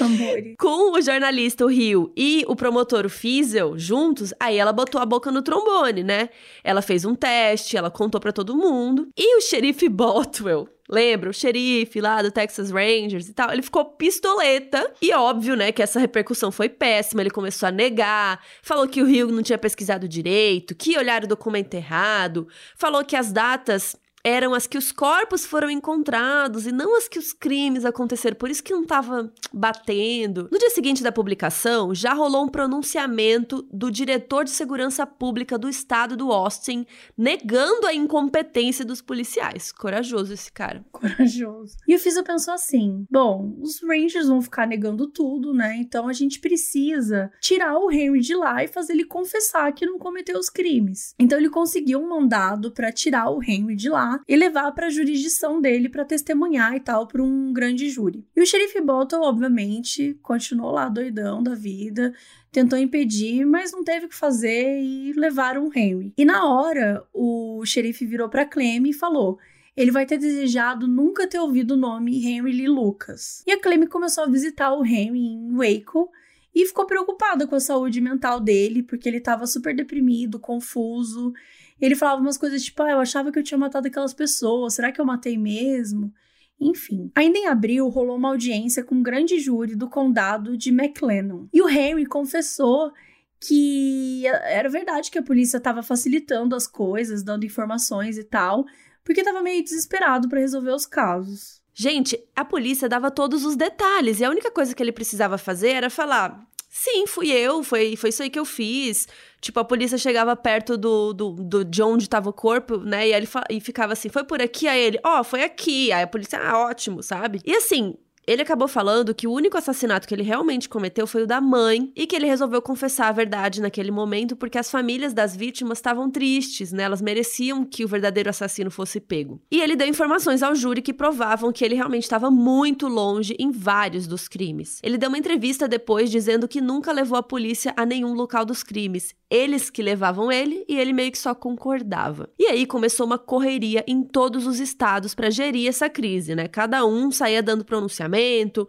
Amore. Com o jornalista o Rio e o promotor o Fiesel juntos, aí ela botou a boca no trombone, né? Ela fez um teste, ela contou para todo mundo. E o xerife Botwell, Lembra? O xerife lá do Texas Rangers e tal. Ele ficou pistoleta. E óbvio, né, que essa repercussão foi péssima. Ele começou a negar. Falou que o Rio não tinha pesquisado direito, que olharam o documento errado. Falou que as datas eram as que os corpos foram encontrados e não as que os crimes aconteceram, por isso que não estava batendo. No dia seguinte da publicação, já rolou um pronunciamento do diretor de segurança pública do estado do Austin, negando a incompetência dos policiais. Corajoso esse cara. Corajoso. E o Fisa pensou assim: bom, os Rangers vão ficar negando tudo, né? Então a gente precisa tirar o Henry de lá e fazer ele confessar que não cometeu os crimes. Então ele conseguiu um mandado para tirar o Henry de e levar para a jurisdição dele para testemunhar e tal para um grande júri. E o xerife Bolton, obviamente, continuou lá doidão da vida, tentou impedir, mas não teve o que fazer e levaram o Henry. E na hora, o xerife virou para Clem e falou: ele vai ter desejado nunca ter ouvido o nome Henry Lee Lucas. E a Clem começou a visitar o Henry em Waco e ficou preocupada com a saúde mental dele, porque ele estava super deprimido, confuso ele falava umas coisas tipo, ah, eu achava que eu tinha matado aquelas pessoas, será que eu matei mesmo? Enfim, ainda em abril rolou uma audiência com um grande júri do condado de McLennan. E o Henry confessou que era verdade que a polícia estava facilitando as coisas, dando informações e tal, porque estava meio desesperado para resolver os casos. Gente, a polícia dava todos os detalhes e a única coisa que ele precisava fazer era falar: Sim, fui eu, foi, foi isso aí que eu fiz. Tipo, a polícia chegava perto do, do, do de onde tava o corpo, né? E ele e ficava assim, foi por aqui? Aí ele, ó, oh, foi aqui. Aí a polícia, ah, ótimo, sabe? E assim, ele acabou falando que o único assassinato que ele realmente cometeu foi o da mãe e que ele resolveu confessar a verdade naquele momento porque as famílias das vítimas estavam tristes, né? Elas mereciam que o verdadeiro assassino fosse pego. E ele deu informações ao júri que provavam que ele realmente estava muito longe em vários dos crimes. Ele deu uma entrevista depois dizendo que nunca levou a polícia a nenhum local dos crimes. Eles que levavam ele e ele meio que só concordava. E aí começou uma correria em todos os estados para gerir essa crise, né? Cada um saía dando pronunciamento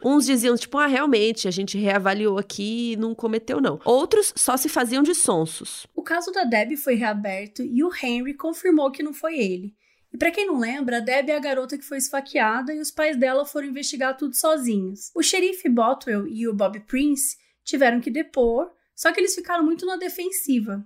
Uns diziam, tipo, ah, realmente, a gente reavaliou aqui e não cometeu, não. Outros só se faziam de sonsos. O caso da Debbie foi reaberto e o Henry confirmou que não foi ele. E para quem não lembra, a é a garota que foi esfaqueada e os pais dela foram investigar tudo sozinhos. O xerife Botwell e o Bob Prince tiveram que depor, só que eles ficaram muito na defensiva.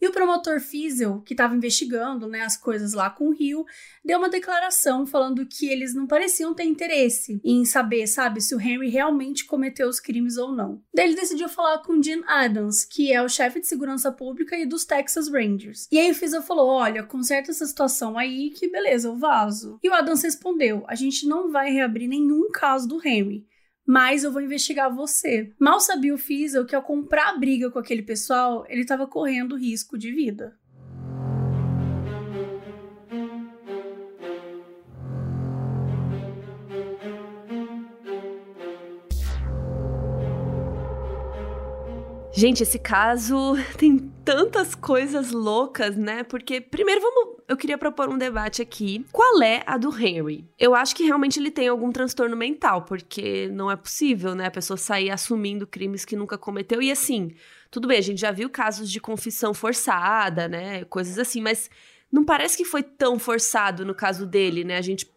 E o promotor Fiesel, que estava investigando né, as coisas lá com o Rio, deu uma declaração falando que eles não pareciam ter interesse em saber, sabe, se o Henry realmente cometeu os crimes ou não. Daí ele decidiu falar com Gene Adams, que é o chefe de segurança pública e dos Texas Rangers. E aí o Fiesel falou: olha, conserta essa situação aí que beleza, eu vazo. E o Adams respondeu: a gente não vai reabrir nenhum caso do Henry mas eu vou investigar você. Mal sabia o Fiesel que ao comprar a briga com aquele pessoal, ele estava correndo risco de vida. Gente, esse caso tem tantas coisas loucas, né? Porque, primeiro, vamos. Eu queria propor um debate aqui. Qual é a do Henry? Eu acho que realmente ele tem algum transtorno mental, porque não é possível, né? A pessoa sair assumindo crimes que nunca cometeu. E assim, tudo bem, a gente já viu casos de confissão forçada, né? Coisas assim, mas não parece que foi tão forçado no caso dele, né? A gente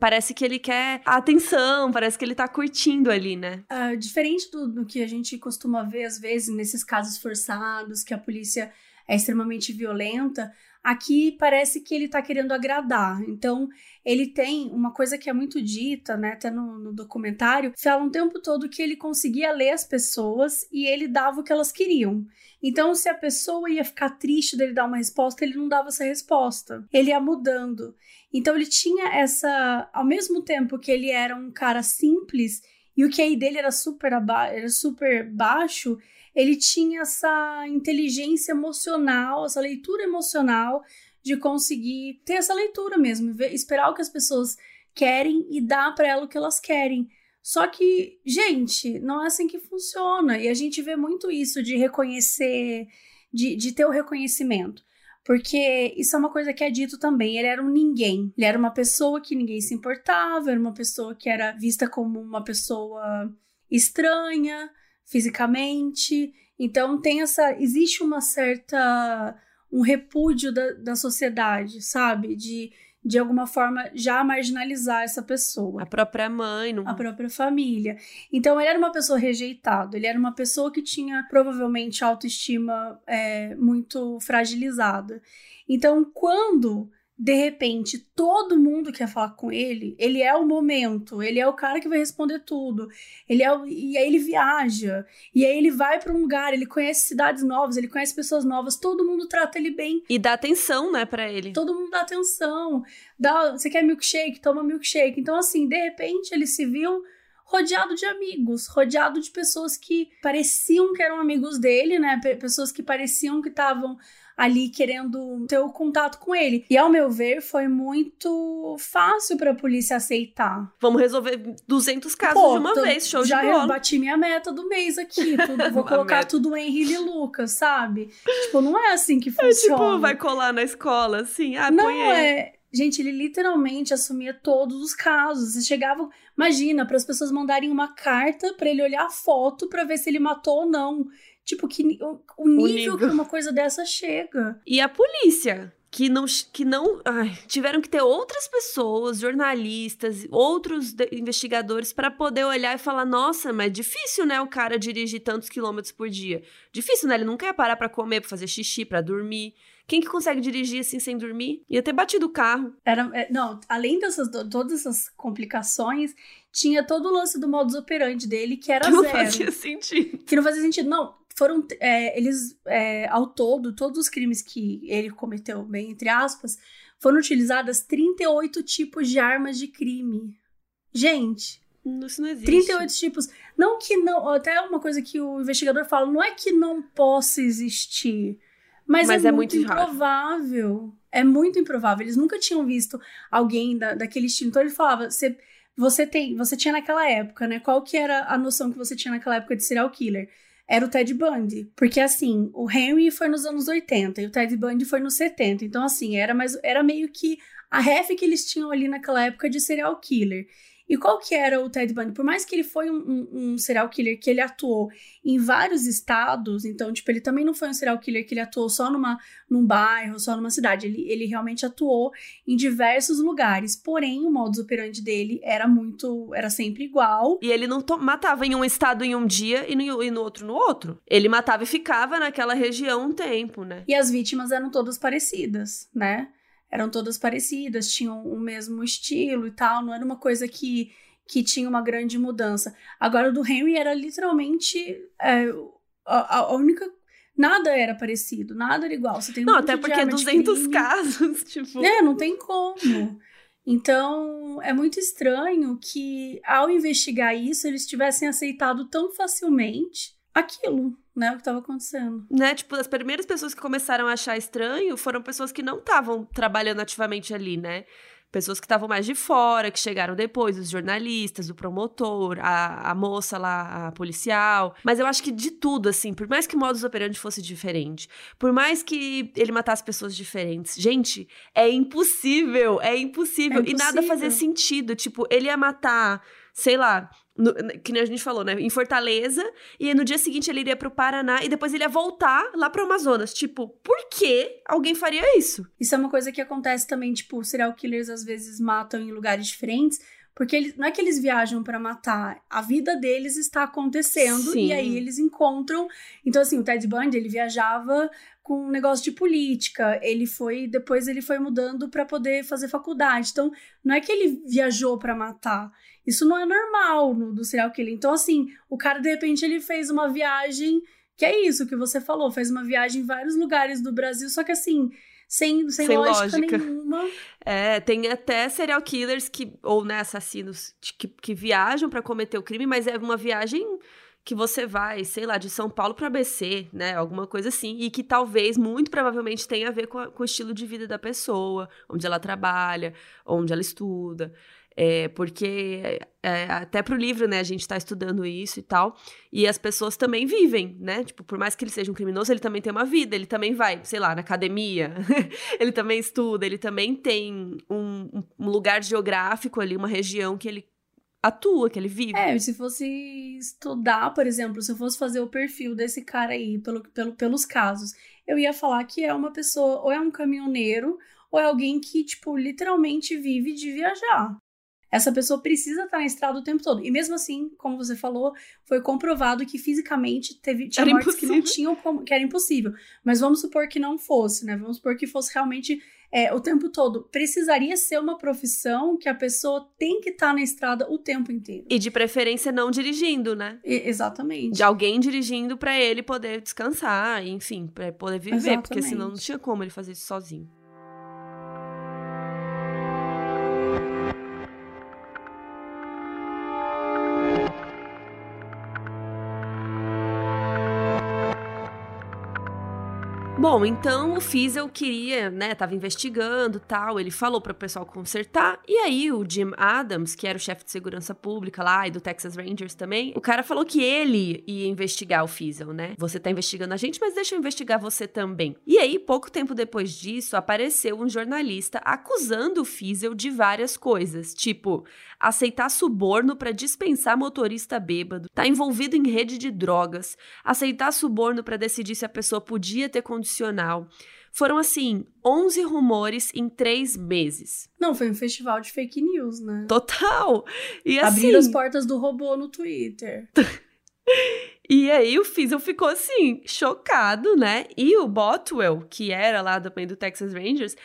parece que ele quer atenção, parece que ele tá curtindo ali, né? Uh, diferente do, do que a gente costuma ver, às vezes, nesses casos forçados, que a polícia é extremamente violenta, aqui parece que ele tá querendo agradar. Então, ele tem uma coisa que é muito dita, né, até no, no documentário, fala um tempo todo que ele conseguia ler as pessoas e ele dava o que elas queriam. Então, se a pessoa ia ficar triste dele dar uma resposta, ele não dava essa resposta. Ele ia mudando. Então ele tinha essa, ao mesmo tempo que ele era um cara simples e o QI dele era super era super baixo, ele tinha essa inteligência emocional, essa leitura emocional de conseguir ter essa leitura mesmo, ver, esperar o que as pessoas querem e dar para ela o que elas querem. Só que, gente, não é assim que funciona. E a gente vê muito isso de reconhecer, de, de ter o reconhecimento. Porque isso é uma coisa que é dito também. Ele era um ninguém. Ele era uma pessoa que ninguém se importava, era uma pessoa que era vista como uma pessoa estranha fisicamente. Então tem essa. Existe uma certa. um repúdio da, da sociedade, sabe? De de alguma forma já marginalizar essa pessoa. A própria mãe, não... a própria família. Então ele era uma pessoa rejeitada, ele era uma pessoa que tinha provavelmente autoestima é, muito fragilizada. Então quando de repente todo mundo quer falar com ele, ele é o momento, ele é o cara que vai responder tudo. Ele é o, e aí ele viaja, e aí ele vai para um lugar, ele conhece cidades novas, ele conhece pessoas novas, todo mundo trata ele bem e dá atenção, né, para ele. Todo mundo dá atenção. Dá, você quer milkshake? Toma milkshake. Então assim, de repente ele se viu rodeado de amigos, rodeado de pessoas que pareciam que eram amigos dele, né? Pessoas que pareciam que estavam ali querendo ter o contato com ele. E ao meu ver, foi muito fácil para a polícia aceitar. Vamos resolver 200 casos Pô, de uma vez, show já de bola. Já bati minha meta do mês aqui, tudo, vou colocar meta. tudo em Henry e Lucas, sabe? Tipo, não é assim que funciona. É tipo, vai colar na escola, assim, ah, Não é... Gente, ele literalmente assumia todos os casos. Você chegava, imagina, para as pessoas mandarem uma carta para ele olhar a foto para ver se ele matou ou não. Tipo, que, o, o, nível, o nível que uma coisa dessa chega. E a polícia, que não, que não ai, tiveram que ter outras pessoas, jornalistas, outros investigadores para poder olhar e falar: nossa, mas é difícil, né, o cara dirigir tantos quilômetros por dia. Difícil, né? Ele não quer parar para comer, para fazer xixi, para dormir. Quem que consegue dirigir assim sem dormir? Ia ter batido o carro. Era, é, não, além dessas todas essas complicações, tinha todo o lance do modus operandi dele que era que não zero. fazia sentido. Que não fazia sentido. Não, foram é, eles é, ao todo todos os crimes que ele cometeu bem entre aspas foram utilizadas 38 tipos de armas de crime gente isso não existe 38 tipos não que não até uma coisa que o investigador fala não é que não possa existir mas, mas é, é, muito, muito improvável é muito improvável eles nunca tinham visto alguém da, daquele estilo então ele falava você você tem você tinha naquela época né qual que era a noção que você tinha naquela época de serial killer era o Ted Bundy. Porque, assim, o Henry foi nos anos 80 e o Ted Bundy foi nos 70. Então, assim, era, mais, era meio que a ref que eles tinham ali naquela época de serial killer. E qual que era o Ted Bundy? Por mais que ele foi um, um, um, serial killer que ele atuou em vários estados, então, tipo, ele também não foi um serial killer que ele atuou só numa, num bairro, só numa cidade. Ele, ele realmente atuou em diversos lugares. Porém, o modus operandi dele era muito. era sempre igual. E ele não matava em um estado em um dia e no, e no outro no outro. Ele matava e ficava naquela região um tempo, né? E as vítimas eram todas parecidas, né? Eram todas parecidas, tinham o mesmo estilo e tal, não era uma coisa que, que tinha uma grande mudança. Agora, o do Henry era literalmente é, a, a, única. Nada era parecido, nada era igual. Você tem um não, até porque é 200 casos, tipo. É, não tem como. Então, é muito estranho que, ao investigar isso, eles tivessem aceitado tão facilmente aquilo né, o que estava acontecendo. Né, tipo, as primeiras pessoas que começaram a achar estranho foram pessoas que não estavam trabalhando ativamente ali, né? Pessoas que estavam mais de fora, que chegaram depois, os jornalistas, o promotor, a, a moça lá, a policial. Mas eu acho que de tudo, assim, por mais que o modus operandi fosse diferente, por mais que ele matasse pessoas diferentes, gente, é impossível, é impossível. É impossível. E nada fazia sentido. Tipo, ele ia matar, sei lá, no, que nem a gente falou, né? Em Fortaleza, e no dia seguinte ele iria pro Paraná e depois ele ia voltar lá pro Amazonas. Tipo, por que alguém faria isso? Isso é uma coisa que acontece também, tipo, serial killers às vezes matam em lugares diferentes, porque eles, não é que eles viajam para matar, a vida deles está acontecendo Sim. e aí eles encontram. Então, assim, o Ted Bundy, ele viajava com um negócio de política, ele foi. Depois ele foi mudando para poder fazer faculdade. Então, não é que ele viajou para matar. Isso não é normal no, do serial killer. Então, assim, o cara, de repente, ele fez uma viagem, que é isso que você falou, fez uma viagem em vários lugares do Brasil, só que assim, sem, sem, sem lógica, lógica, nenhuma. É, tem até serial killers que, ou né, assassinos que, que viajam para cometer o crime, mas é uma viagem que você vai, sei lá, de São Paulo para ABC, né? Alguma coisa assim, e que talvez, muito provavelmente, tenha a ver com, a, com o estilo de vida da pessoa, onde ela trabalha, onde ela estuda. É, porque é, até pro livro, né, a gente está estudando isso e tal, e as pessoas também vivem, né? Tipo, por mais que ele seja um criminoso, ele também tem uma vida, ele também vai, sei lá, na academia, ele também estuda, ele também tem um, um lugar geográfico ali, uma região que ele atua, que ele vive. É, se fosse estudar, por exemplo, se eu fosse fazer o perfil desse cara aí, pelo, pelo, pelos casos, eu ia falar que é uma pessoa, ou é um caminhoneiro, ou é alguém que, tipo, literalmente vive de viajar. Essa pessoa precisa estar na estrada o tempo todo. E mesmo assim, como você falou, foi comprovado que fisicamente teve, tinha mortes impossível. que não tinham como, que era impossível. Mas vamos supor que não fosse, né? Vamos supor que fosse realmente é, o tempo todo. Precisaria ser uma profissão que a pessoa tem que estar na estrada o tempo inteiro. E de preferência não dirigindo, né? E, exatamente. De alguém dirigindo para ele poder descansar, enfim, para poder viver, exatamente. porque senão não tinha como ele fazer isso sozinho. Bom, então o Fiesel queria, né, tava investigando tal, ele falou para o pessoal consertar, e aí o Jim Adams, que era o chefe de segurança pública lá e do Texas Rangers também, o cara falou que ele ia investigar o Fiesel, né? Você tá investigando a gente, mas deixa eu investigar você também. E aí, pouco tempo depois disso, apareceu um jornalista acusando o Fiesel de várias coisas, tipo, aceitar suborno para dispensar motorista bêbado, tá envolvido em rede de drogas, aceitar suborno para decidir se a pessoa podia ter condições foram, assim, 11 rumores em três meses. Não, foi um festival de fake news, né? Total! E assim... Abriram as portas do robô no Twitter. E aí o Fizzle ficou assim, chocado, né? E o Botwell, que era lá também do Texas Rangers,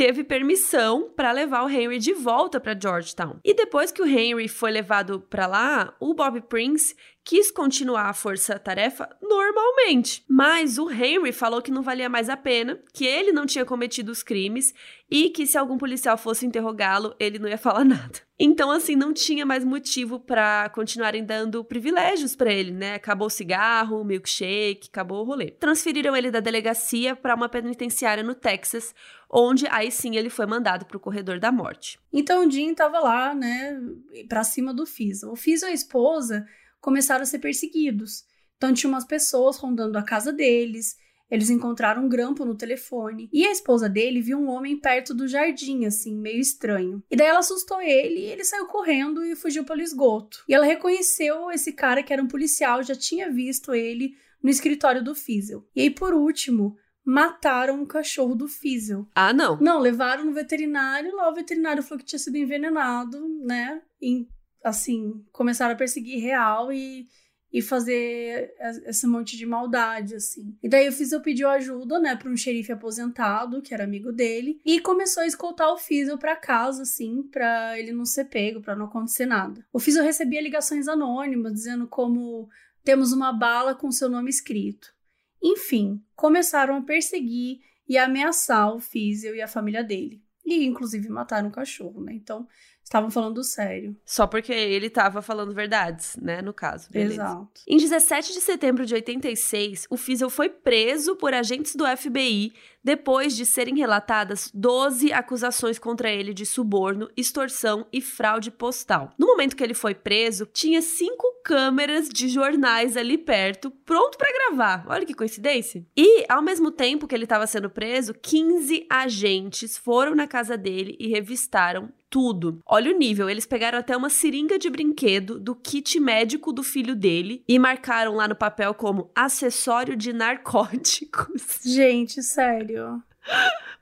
teve permissão para levar o Henry de volta para Georgetown. E depois que o Henry foi levado para lá, o Bob Prince quis continuar a força-tarefa normalmente, mas o Henry falou que não valia mais a pena, que ele não tinha cometido os crimes e que se algum policial fosse interrogá-lo, ele não ia falar nada. Então, assim, não tinha mais motivo para continuarem dando privilégios para ele, né? Acabou o cigarro, o milkshake, acabou o rolê. Transferiram ele da delegacia para uma penitenciária no Texas, onde aí sim ele foi mandado para o corredor da morte. Então o Jim tava lá, né, para cima do Fizzle. O Fizzle e a esposa começaram a ser perseguidos. Então tinha umas pessoas rondando a casa deles, Eles encontraram um grampo no telefone e a esposa dele viu um homem perto do jardim, assim, meio estranho. E daí ela assustou ele e ele saiu correndo e fugiu pelo esgoto. E ela reconheceu esse cara que era um policial, já tinha visto ele no escritório do Fiesel. E aí, por último, mataram um cachorro do Fiesel. Ah, não. Não, levaram no veterinário, lá o veterinário falou que tinha sido envenenado, né? E, assim, começaram a perseguir real e e fazer esse monte de maldade, assim. E daí o Fiesel pediu ajuda, né, para um xerife aposentado, que era amigo dele, e começou a escoltar o Fiesel para casa, assim, para ele não ser pego, para não acontecer nada. O Fiesel recebia ligações anônimas dizendo como temos uma bala com seu nome escrito. Enfim, começaram a perseguir e ameaçar o Fiesel e a família dele. E inclusive mataram um cachorro, né? Então, estavam falando sério. Só porque ele estava falando verdades, né, no caso. Beleza. Exato. Em 17 de setembro de 86, o Fiesel foi preso por agentes do FBI depois de serem relatadas 12 acusações contra ele de suborno, extorsão e fraude postal. No momento que ele foi preso, tinha cinco câmeras de jornais ali perto, pronto para gravar. Olha que coincidência. E, ao mesmo tempo que ele estava sendo preso, 15 agentes foram na casa dele e revistaram tudo. Olha o nível, eles pegaram até uma seringa de brinquedo do kit médico do filho dele e marcaram lá no papel como acessório de narcóticos. Gente, sério.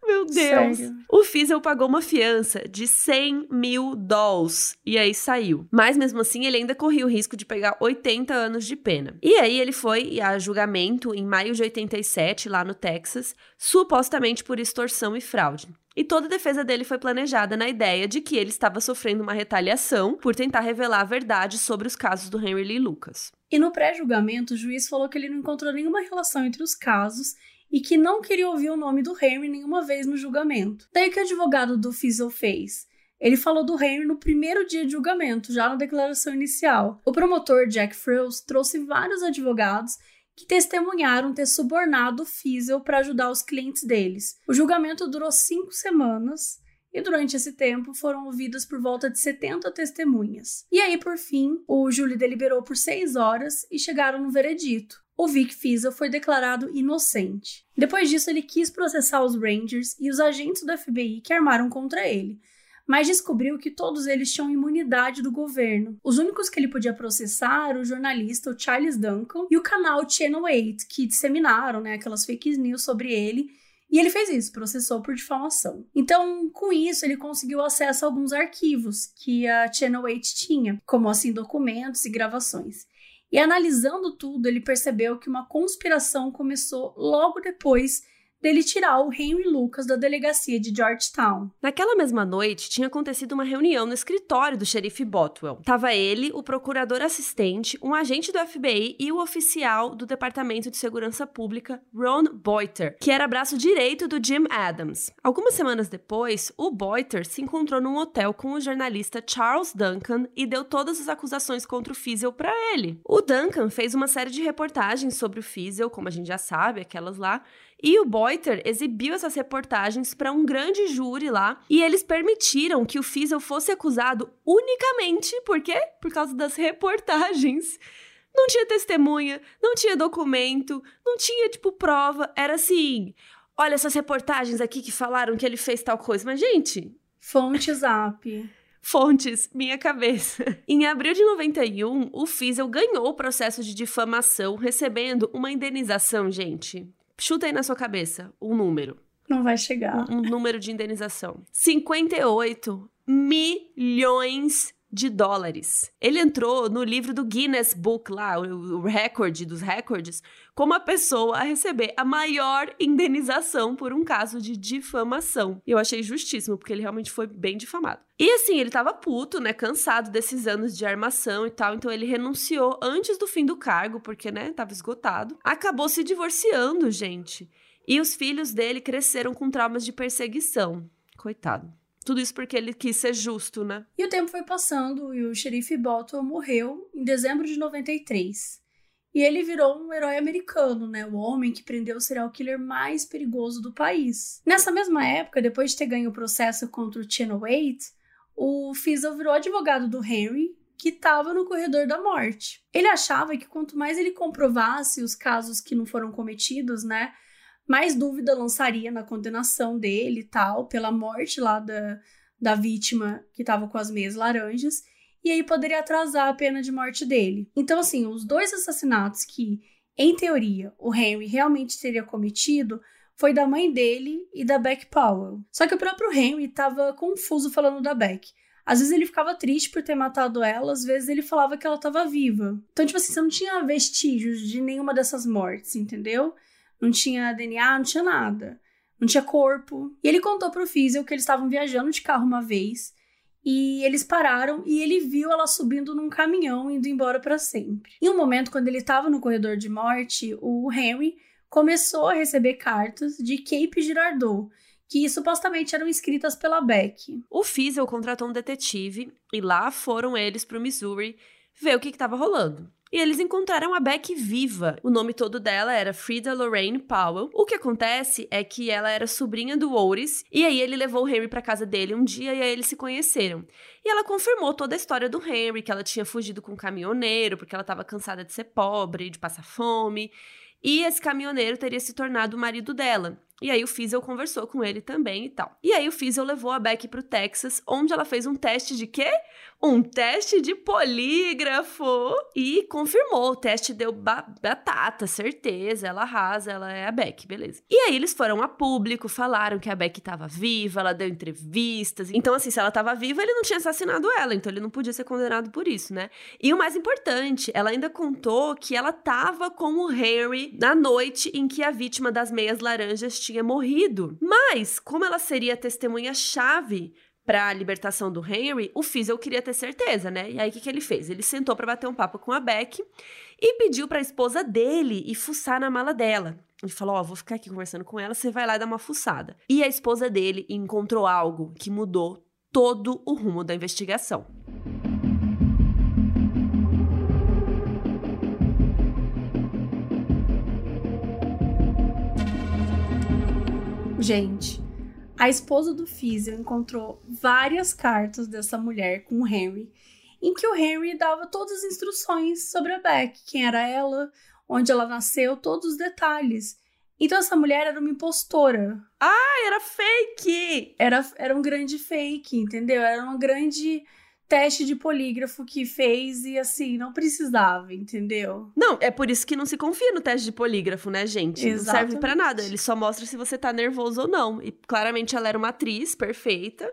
Meu Deus. Sério? O Fiesel pagou uma fiança de 100 mil dólares e aí saiu. Mas mesmo assim, ele ainda corria o risco de pegar 80 anos de pena. E aí ele foi a julgamento em maio de 87, lá no Texas, supostamente por extorsão e fraude. E toda a defesa dele foi planejada na ideia de que ele estava sofrendo uma retaliação por tentar revelar a verdade sobre os casos do Henry Lee Lucas. E no pré-julgamento, o juiz falou que ele não encontrou nenhuma relação entre os casos e que não queria ouvir o nome do Henry nenhuma vez no julgamento. Daí que o advogado do Fiesel fez. Ele falou do Henry no primeiro dia de julgamento, já na declaração inicial. O promotor Jack Frills trouxe vários advogados que testemunharam ter subornado o Fiesel para ajudar os clientes deles. O julgamento durou cinco semanas e durante esse tempo foram ouvidas por volta de 70 testemunhas. E aí, por fim, o júri deliberou por seis horas e chegaram no veredito o Vic Fiesel foi declarado inocente. Depois disso, ele quis processar os Rangers e os agentes do FBI que armaram contra ele, mas descobriu que todos eles tinham imunidade do governo. Os únicos que ele podia processar eram o jornalista o Charles Duncan e o canal Channel 8, que disseminaram né, aquelas fake news sobre ele. E ele fez isso, processou por difamação. Então, com isso, ele conseguiu acesso a alguns arquivos que a Channel 8 tinha, como assim documentos e gravações. E analisando tudo, ele percebeu que uma conspiração começou logo depois dele tirar o Henry Lucas da delegacia de Georgetown. Naquela mesma noite, tinha acontecido uma reunião no escritório do xerife Botwell. Tava ele, o procurador assistente, um agente do FBI e o oficial do Departamento de Segurança Pública, Ron Boiter, que era braço direito do Jim Adams. Algumas semanas depois, o Boiter se encontrou num hotel com o jornalista Charles Duncan e deu todas as acusações contra o Fiesel para ele. O Duncan fez uma série de reportagens sobre o Fiesel, como a gente já sabe, aquelas lá, e o Boiter exibiu essas reportagens para um grande júri lá e eles permitiram que o Fiesel fosse acusado unicamente, por quê? Por causa das reportagens. Não tinha testemunha, não tinha documento, não tinha, tipo, prova. Era assim: olha essas reportagens aqui que falaram que ele fez tal coisa. Mas, gente. Fonte Zap. Fontes, minha cabeça. Em abril de 91, o Fiesel ganhou o processo de difamação, recebendo uma indenização, gente, Chuta aí na sua cabeça um número. Não vai chegar. Um, um número de indenização. 58 milhões de dólares. Ele entrou no livro do Guinness Book lá, o, recorde dos recordes, como a pessoa a receber a maior indenização por um caso de difamação. Eu achei justíssimo, porque ele realmente foi bem difamado. E assim, ele tava puto, né, cansado desses anos de armação e tal, então ele renunciou antes do fim do cargo, porque, né, tava esgotado. Acabou se divorciando, gente. E os filhos dele cresceram com traumas de perseguição. Coitado. Tudo isso porque ele quis ser justo, né? E o tempo foi passando e o xerife Bolton morreu em dezembro de 93. E ele virou um herói americano, né? O homem que prendeu o serial killer mais perigoso do país. Nessa mesma época, depois de ter ganho o processo contra o Channel 8, o Fiesel virou advogado do Henry, que estava no corredor da morte. Ele achava que quanto mais ele comprovasse os casos que não foram cometidos, né, mais dúvida lançaria na condenação dele e tal, pela morte lá da, da vítima que estava com as meias laranjas, e aí poderia atrasar a pena de morte dele. Então, assim, os dois assassinatos que, em teoria, o Henry realmente teria cometido foi da mãe dele e da Beck Powell. Só que o próprio Henry estava confuso falando da Beck. Às vezes ele ficava triste por ter matado ela, às vezes ele falava que ela estava viva. Então, tipo assim, você não tinha vestígios de nenhuma dessas mortes, entendeu? Não tinha DNA, não tinha nada. Não tinha corpo. E ele contou pro Fiesel que eles estavam viajando de carro uma vez e eles pararam e ele viu ela subindo num caminhão indo embora para sempre. Em um momento, quando ele estava no corredor de morte, o Henry começou a receber cartas de Cape Girardot, que supostamente eram escritas pela Beck. O Fiesel contratou um detetive e lá foram eles pro Missouri ver o que estava rolando. E eles encontraram a Beck viva. O nome todo dela era Frida Lorraine Powell. O que acontece é que ela era sobrinha do Oris, e aí ele levou o Henry para casa dele um dia e aí eles se conheceram. E ela confirmou toda a história do Henry, que ela tinha fugido com um caminhoneiro porque ela estava cansada de ser pobre, de passar fome. E esse caminhoneiro teria se tornado o marido dela. E aí o Fiesel conversou com ele também e tal. E aí o Fiesel levou a Beck pro Texas, onde ela fez um teste de quê? Um teste de polígrafo e confirmou. O teste deu ba batata, certeza. Ela arrasa, ela é a Beck, beleza. E aí eles foram a público, falaram que a Beck estava viva, ela deu entrevistas. Então, assim, se ela estava viva, ele não tinha assassinado ela, então ele não podia ser condenado por isso, né? E o mais importante, ela ainda contou que ela estava com o Harry na noite em que a vítima das meias laranjas tinha morrido. Mas, como ela seria a testemunha-chave para a libertação do Henry, o Fiesel queria ter certeza, né? E aí o que, que ele fez? Ele sentou para bater um papo com a Beck e pediu para a esposa dele ir fuçar na mala dela. Ele falou: Ó, oh, vou ficar aqui conversando com ela, você vai lá dar uma fuçada. E a esposa dele encontrou algo que mudou todo o rumo da investigação. Gente, a esposa do Fiesel encontrou várias cartas dessa mulher com o Henry, em que o Henry dava todas as instruções sobre a Beck, quem era ela, onde ela nasceu, todos os detalhes. Então essa mulher era uma impostora. Ah, era fake! Era, era um grande fake, entendeu? Era uma grande teste de polígrafo que fez e assim, não precisava, entendeu? Não, é por isso que não se confia no teste de polígrafo, né, gente? Exatamente. Não serve para nada. Ele só mostra se você tá nervoso ou não. E claramente ela era uma atriz perfeita.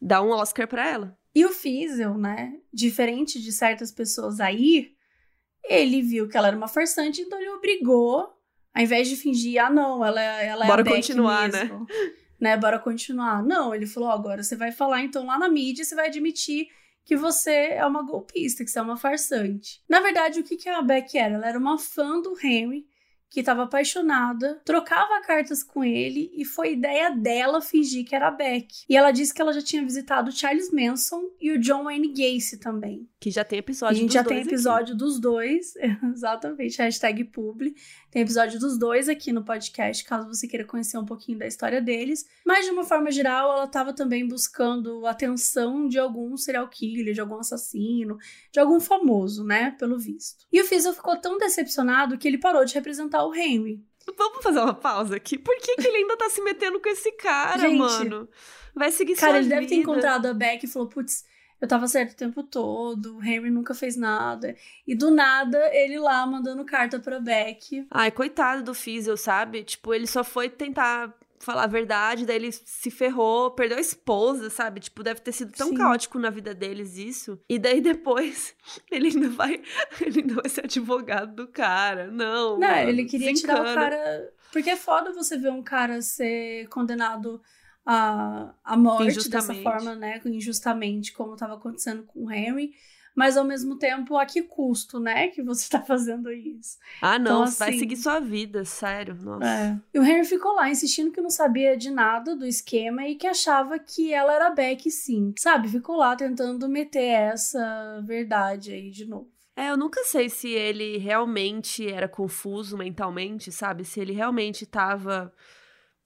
Dá um Oscar para ela. E o Fiesel, né, diferente de certas pessoas aí, ele viu que ela era uma farsante, então ele obrigou, ao invés de fingir, ah, não, ela, ela é Bora continuar, mesmo. né? né? Bora continuar. Não, ele falou: agora você vai falar então lá na mídia, você vai admitir que você é uma golpista, que você é uma farsante. Na verdade, o que, que a Beck era? Ela era uma fã do Henry que estava apaixonada, trocava cartas com ele e foi ideia dela fingir que era a Beck. E ela disse que ela já tinha visitado o Charles Manson e o John Wayne Gacy também. Que já tem episódio A gente já tem episódio aqui. dos dois, exatamente, hashtag publi. Tem episódio dos dois aqui no podcast, caso você queira conhecer um pouquinho da história deles. Mas, de uma forma geral, ela estava também buscando a atenção de algum serial killer, de algum assassino, de algum famoso, né, pelo visto. E o Fiesel ficou tão decepcionado que ele parou de representar o Henry. Vamos fazer uma pausa aqui. Por que, que ele ainda tá se metendo com esse cara, Gente, mano? Vai seguir Cara, sua ele vida. deve ter encontrado a Beck e falou: putz, eu tava certo o tempo todo, o Henry nunca fez nada. E do nada, ele lá mandando carta pra Beck. Ai, coitado do Fiesel, sabe? Tipo, ele só foi tentar falar a verdade, daí ele se ferrou, perdeu a esposa, sabe? Tipo, deve ter sido tão Sim. caótico na vida deles isso. E daí depois ele ainda vai, ele ainda vai ser advogado do cara. Não. Não, mano, ele queria tirar o cara. Porque é foda você ver um cara ser condenado à, à morte dessa forma, né? Injustamente, como tava acontecendo com o Henry. Mas ao mesmo tempo, a que custo, né? Que você tá fazendo isso. Ah, não, Então, vai assim- seguir sua vida, sério. Nossa. É. E o Henry ficou lá insistindo que não sabia de nada do esquema e que achava que ela era Beck sim. Sabe? Ficou lá tentando meter essa verdade aí de novo. É, eu nunca sei se ele realmente era confuso mentalmente, sabe? Se ele realmente tava.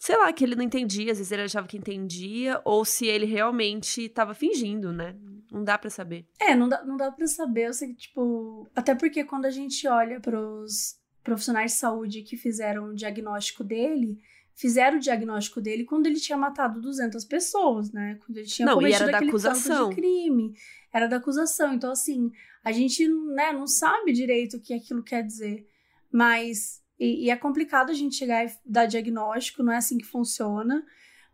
Sei lá, que ele não entendia, às vezes ele achava que entendia, ou se ele realmente tava fingindo, né? Não dá pra saber. É, não dá, não dá pra saber. Eu sei que, tipo. Até porque quando a gente olha pros profissionais de saúde que fizeram o diagnóstico dele fizeram o diagnóstico dele quando ele tinha matado 200 pessoas, né? Quando ele tinha não, cometido e era aquele da acusação. tanto de crime. Era da acusação. Então, assim, a gente né, não sabe direito o que aquilo quer dizer. Mas. E, e é complicado a gente chegar e dar diagnóstico, não é assim que funciona.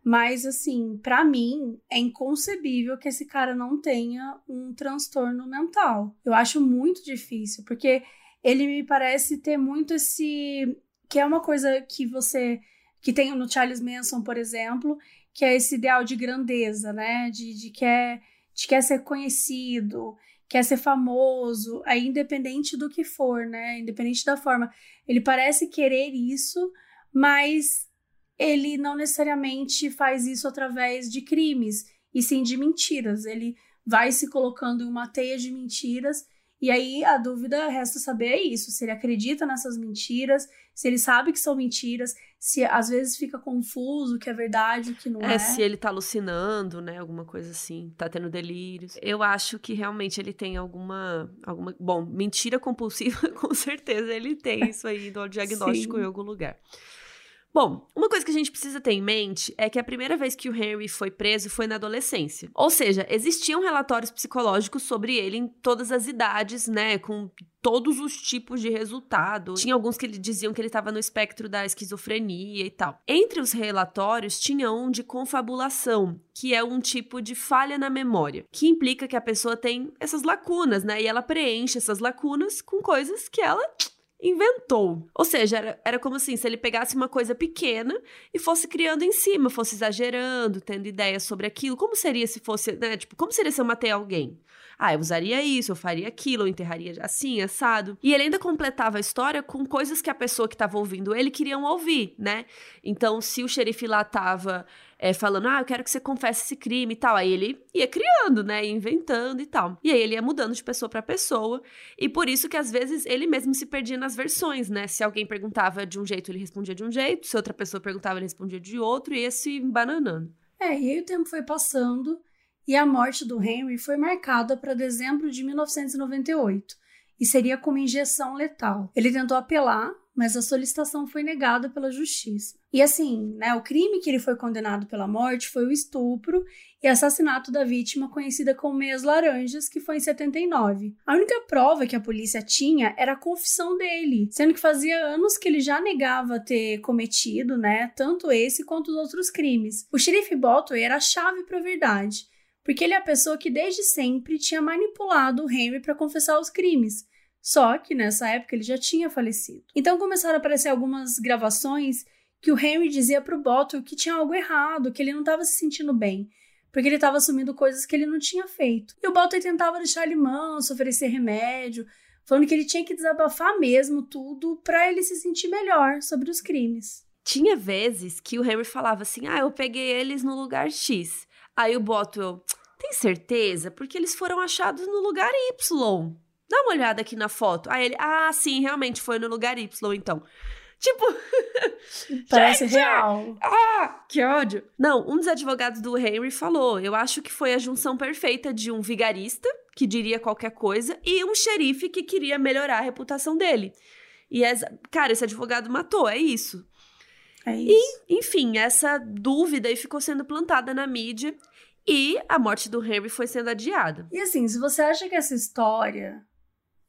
Mas, assim, para mim, é inconcebível que esse cara não tenha um transtorno mental. Eu acho muito difícil, porque ele me parece ter muito esse. que é uma coisa que você que tem no Charles Manson, por exemplo, que é esse ideal de grandeza, né? De, de, quer, de quer ser conhecido, quer ser famoso, aí independente do que for, né? Independente da forma. Ele parece querer isso, mas ele não necessariamente faz isso através de crimes, e sim de mentiras. Ele vai se colocando em uma teia de mentiras e aí a dúvida resta saber é isso, se ele acredita nessas mentiras, se ele sabe que são mentiras, se às vezes fica confuso o que é verdade, o que não é. É, se ele tá alucinando, né, alguma coisa assim, tá tendo delírios. Eu acho que realmente ele tem alguma alguma, bom, mentira compulsiva, com certeza ele tem isso aí do diagnóstico em algum lugar. Bom, uma coisa que a gente precisa ter em mente é que a primeira vez que o Henry foi preso foi na adolescência. Ou seja, existiam relatórios psicológicos sobre ele em todas as idades, né? Com todos os tipos de resultado. Tinha alguns que diziam que ele estava no espectro da esquizofrenia e tal. Entre os relatórios, tinha um de confabulação, que é um tipo de falha na memória, que implica que a pessoa tem essas lacunas, né? E ela preenche essas lacunas com coisas que ela inventou. Ou seja, era, era como assim, se ele pegasse uma coisa pequena e fosse criando em cima, fosse exagerando, tendo ideias sobre aquilo. Como seria se fosse, né? Tipo, como seria se eu matei alguém? Ah, eu usaria isso, eu faria aquilo, eu enterraria assim, assado. E ele ainda completava a história com coisas que a pessoa que estava ouvindo ele queriam ouvir, né? Então, se o xerife lá tava é, falando, ah, eu quero que você confesse esse crime e tal. Aí ele ia criando, né? Inventando e tal. E aí ele ia mudando de pessoa para pessoa. E por isso que às vezes ele mesmo se perdia nas versões, né? Se alguém perguntava de um jeito, ele respondia de um jeito. Se outra pessoa perguntava, ele respondia de outro. E ia se bananando. É, e aí o tempo foi passando e a morte do Henry foi marcada para dezembro de 1998 e seria com uma injeção letal. Ele tentou apelar, mas a solicitação foi negada pela justiça. E assim, né, o crime que ele foi condenado pela morte foi o estupro e assassinato da vítima conhecida como Meias Laranjas, que foi em 79. A única prova que a polícia tinha era a confissão dele, sendo que fazia anos que ele já negava ter cometido, né, tanto esse quanto os outros crimes. O xerife Bolton era a chave para a verdade, porque ele é a pessoa que desde sempre tinha manipulado o Henry para confessar os crimes só que nessa época ele já tinha falecido. Então começaram a aparecer algumas gravações que o Henry dizia pro Bottle que tinha algo errado, que ele não estava se sentindo bem, porque ele estava assumindo coisas que ele não tinha feito. E o Bottle tentava deixar ele manso, oferecer remédio, falando que ele tinha que desabafar mesmo tudo para ele se sentir melhor sobre os crimes. Tinha vezes que o Henry falava assim: "Ah, eu peguei eles no lugar X". Aí o Bottle, tem certeza? Porque eles foram achados no lugar Y. Dá uma olhada aqui na foto. Aí ele, ah, sim, realmente foi no lugar Y, então. Tipo. Parece gente, real. Ah, que ódio. Não, um dos advogados do Henry falou: eu acho que foi a junção perfeita de um vigarista, que diria qualquer coisa, e um xerife que queria melhorar a reputação dele. E, essa, cara, esse advogado matou, é isso. É isso. E, enfim, essa dúvida aí ficou sendo plantada na mídia. E a morte do Henry foi sendo adiada. E assim, se você acha que essa história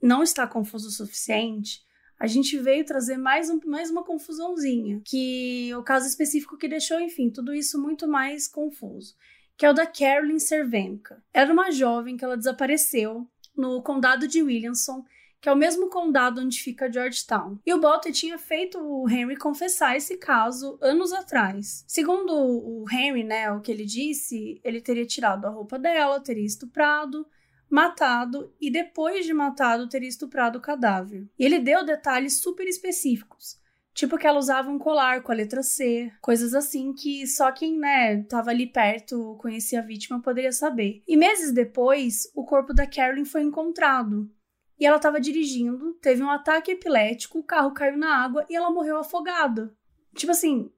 não está confuso o suficiente, a gente veio trazer mais, um, mais uma confusãozinha, que o caso específico que deixou, enfim, tudo isso muito mais confuso, que é o da Carolyn Cervenka. Era uma jovem que ela desapareceu no condado de Williamson, que é o mesmo condado onde fica Georgetown. E o Botter tinha feito o Henry confessar esse caso anos atrás. Segundo o Henry, né, o que ele disse, ele teria tirado a roupa dela, teria estuprado, matado e depois de matado teria estuprado o cadáver. E ele deu detalhes super específicos. Tipo que ela usava um colar com a letra C, coisas assim que só quem, né, tava ali perto, conhecia a vítima, poderia saber. E meses depois, o corpo da Carolyn foi encontrado. E ela estava dirigindo, teve um ataque epilético, o carro caiu na água e ela morreu afogada. Tipo assim,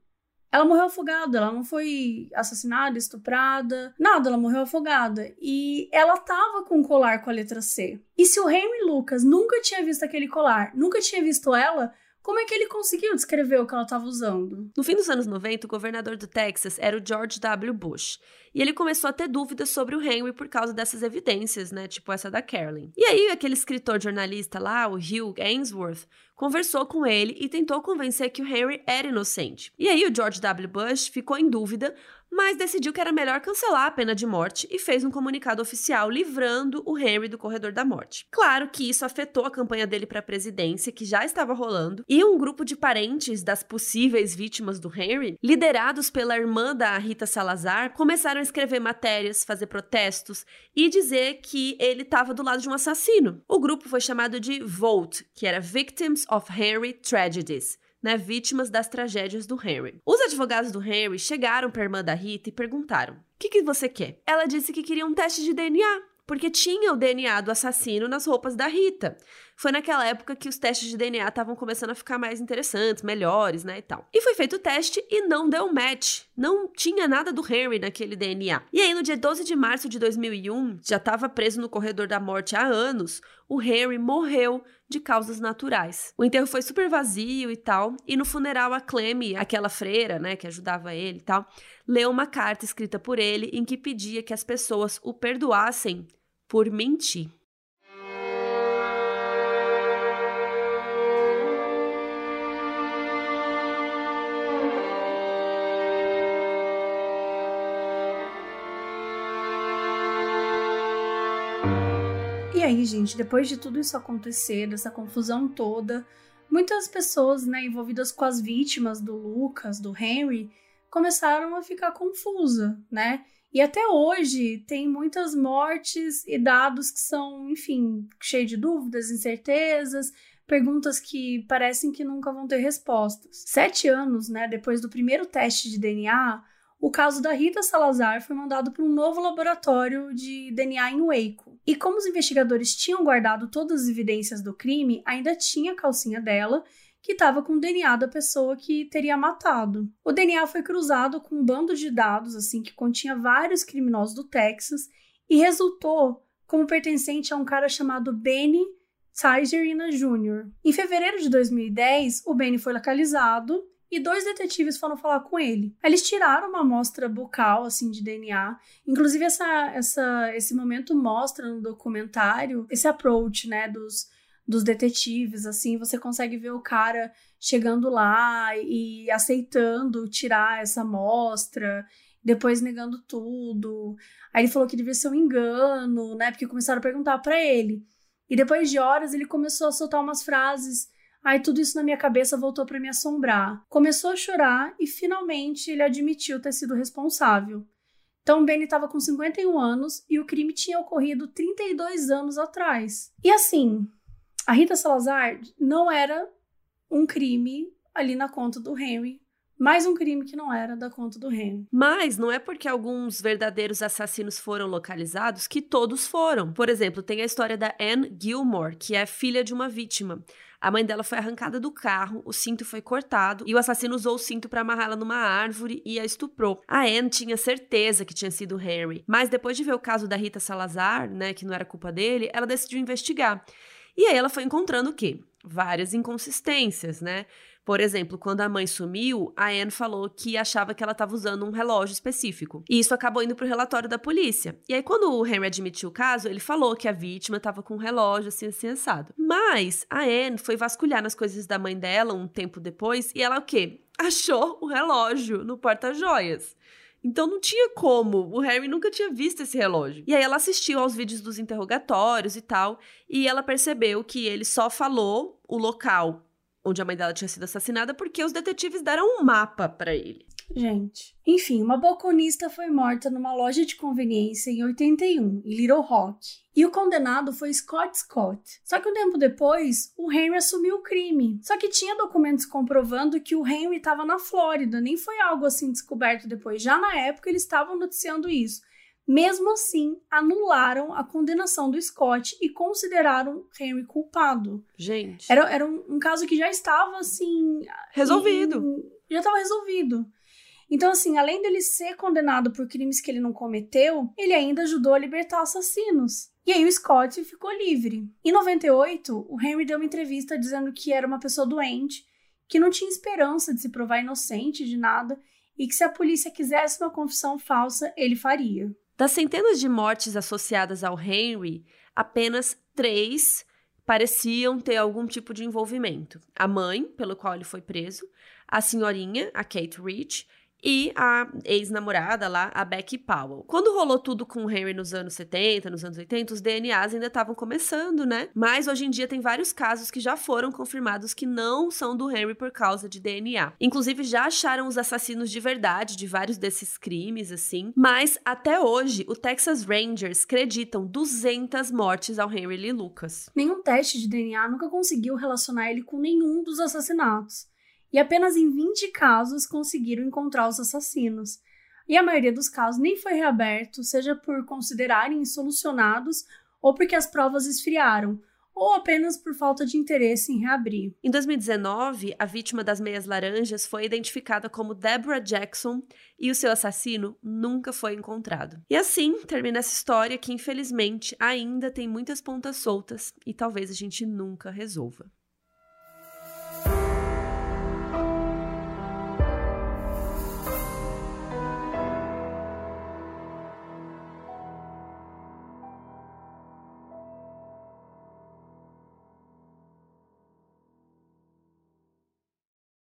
ela morreu afogada, ela não foi assassinada, estuprada, nada, ela morreu afogada. E ela tava com um colar com a letra C. E se o Henry Lucas nunca tinha visto aquele colar, nunca tinha visto ela, como é que ele conseguiu descrever o que ela estava usando? No fim dos anos 90, o governador do Texas era o George W. Bush. E ele começou a ter dúvidas sobre o Henry por causa dessas evidências, né? Tipo essa da Carolyn. E aí, aquele escritor jornalista lá, o Hugh Ainsworth, conversou com ele e tentou convencer que o Henry era inocente. E aí, o George W. Bush ficou em dúvida, mas decidiu que era melhor cancelar a pena de morte e fez um comunicado oficial livrando o Henry do corredor da morte. Claro que isso afetou a campanha dele para a presidência, que já estava rolando, e um grupo de parentes das possíveis vítimas do Henry, liderados pela irmã da Rita Salazar, começaram a escrever matérias, fazer protestos e dizer que ele estava do lado de um assassino. O grupo foi chamado de VOTE, que era Victims of Henry Tragedies né, vítimas das tragédias do Henry. Os advogados do Henry chegaram para a irmã da Rita e perguntaram: O que, que você quer? Ela disse que queria um teste de DNA, porque tinha o DNA do assassino nas roupas da Rita. Foi naquela época que os testes de DNA estavam começando a ficar mais interessantes, melhores, né, e tal. E foi feito o teste e não deu match. Não tinha nada do Henry naquele DNA. E aí, no dia 12 de março de 2001, já estava preso no corredor da morte há anos, o Henry morreu de causas naturais. O enterro foi super vazio e tal, e no funeral a Clem, aquela freira, né, que ajudava ele e tal, leu uma carta escrita por ele em que pedia que as pessoas o perdoassem por mentir. Gente, depois de tudo isso acontecer, dessa confusão toda, muitas pessoas, né, envolvidas com as vítimas do Lucas, do Henry, começaram a ficar confusa, né? E até hoje tem muitas mortes e dados que são, enfim, cheios de dúvidas, incertezas, perguntas que parecem que nunca vão ter respostas. Sete anos, né, depois do primeiro teste de DNA, o caso da Rita Salazar foi mandado para um novo laboratório de DNA em Waco. E como os investigadores tinham guardado todas as evidências do crime, ainda tinha a calcinha dela, que estava com o DNA da pessoa que teria matado. O DNA foi cruzado com um bando de dados assim que continha vários criminosos do Texas e resultou como pertencente a um cara chamado Benny Tigerina Jr. Em fevereiro de 2010, o Benny foi localizado e dois detetives foram falar com ele. Eles tiraram uma amostra bucal, assim, de DNA. Inclusive, essa, essa, esse momento mostra no documentário esse approach, né, dos, dos detetives, assim, você consegue ver o cara chegando lá e aceitando tirar essa amostra, depois negando tudo. Aí ele falou que devia ser um engano, né, porque começaram a perguntar para ele. E depois de horas ele começou a soltar umas frases Aí tudo isso na minha cabeça voltou para me assombrar. Começou a chorar e finalmente ele admitiu ter sido responsável. Então Benny estava com 51 anos e o crime tinha ocorrido 32 anos atrás. E assim, a Rita Salazar não era um crime ali na conta do Henry. Mais um crime que não era da conta do Henry. Mas não é porque alguns verdadeiros assassinos foram localizados que todos foram. Por exemplo, tem a história da Anne Gilmore, que é filha de uma vítima. A mãe dela foi arrancada do carro, o cinto foi cortado e o assassino usou o cinto para amarrá-la numa árvore e a estuprou. A Anne tinha certeza que tinha sido Harry, mas depois de ver o caso da Rita Salazar, né, que não era culpa dele, ela decidiu investigar. E aí ela foi encontrando o quê? Várias inconsistências, né? Por exemplo, quando a mãe sumiu, a Anne falou que achava que ela estava usando um relógio específico. E isso acabou indo para o relatório da polícia. E aí, quando o Henry admitiu o caso, ele falou que a vítima estava com um relógio assim, assim, assado. Mas a Anne foi vasculhar nas coisas da mãe dela um tempo depois e ela o quê? Achou o relógio no porta-joias. Então não tinha como, o Harry nunca tinha visto esse relógio. E aí ela assistiu aos vídeos dos interrogatórios e tal, e ela percebeu que ele só falou o local onde a mãe dela tinha sido assassinada porque os detetives deram um mapa para ele. Gente. Enfim, uma balconista foi morta numa loja de conveniência em 81, em Little Rock. E o condenado foi Scott Scott. Só que um tempo depois, o Henry assumiu o crime. Só que tinha documentos comprovando que o Henry estava na Flórida, nem foi algo assim descoberto depois. Já na época, eles estavam noticiando isso. Mesmo assim, anularam a condenação do Scott e consideraram Henry culpado. Gente. Era, era um, um caso que já estava assim. Resolvido. Em, já estava resolvido. Então, assim, além dele ser condenado por crimes que ele não cometeu, ele ainda ajudou a libertar assassinos. E aí o Scott ficou livre. Em 98, o Henry deu uma entrevista dizendo que era uma pessoa doente que não tinha esperança de se provar inocente de nada e que se a polícia quisesse uma confissão falsa, ele faria. Das centenas de mortes associadas ao Henry, apenas três pareciam ter algum tipo de envolvimento. A mãe, pelo qual ele foi preso, a senhorinha, a Kate Rich, e a ex-namorada lá, a Becky Powell. Quando rolou tudo com o Henry nos anos 70, nos anos 80, os DNAs ainda estavam começando, né? Mas hoje em dia tem vários casos que já foram confirmados que não são do Henry por causa de DNA. Inclusive já acharam os assassinos de verdade de vários desses crimes, assim. Mas até hoje, o Texas Rangers acreditam 200 mortes ao Henry Lee Lucas. Nenhum teste de DNA nunca conseguiu relacionar ele com nenhum dos assassinatos e apenas em 20 casos conseguiram encontrar os assassinos. E a maioria dos casos nem foi reaberto, seja por considerarem insolucionados ou porque as provas esfriaram, ou apenas por falta de interesse em reabrir. Em 2019, a vítima das meias laranjas foi identificada como Deborah Jackson e o seu assassino nunca foi encontrado. E assim termina essa história que, infelizmente, ainda tem muitas pontas soltas e talvez a gente nunca resolva.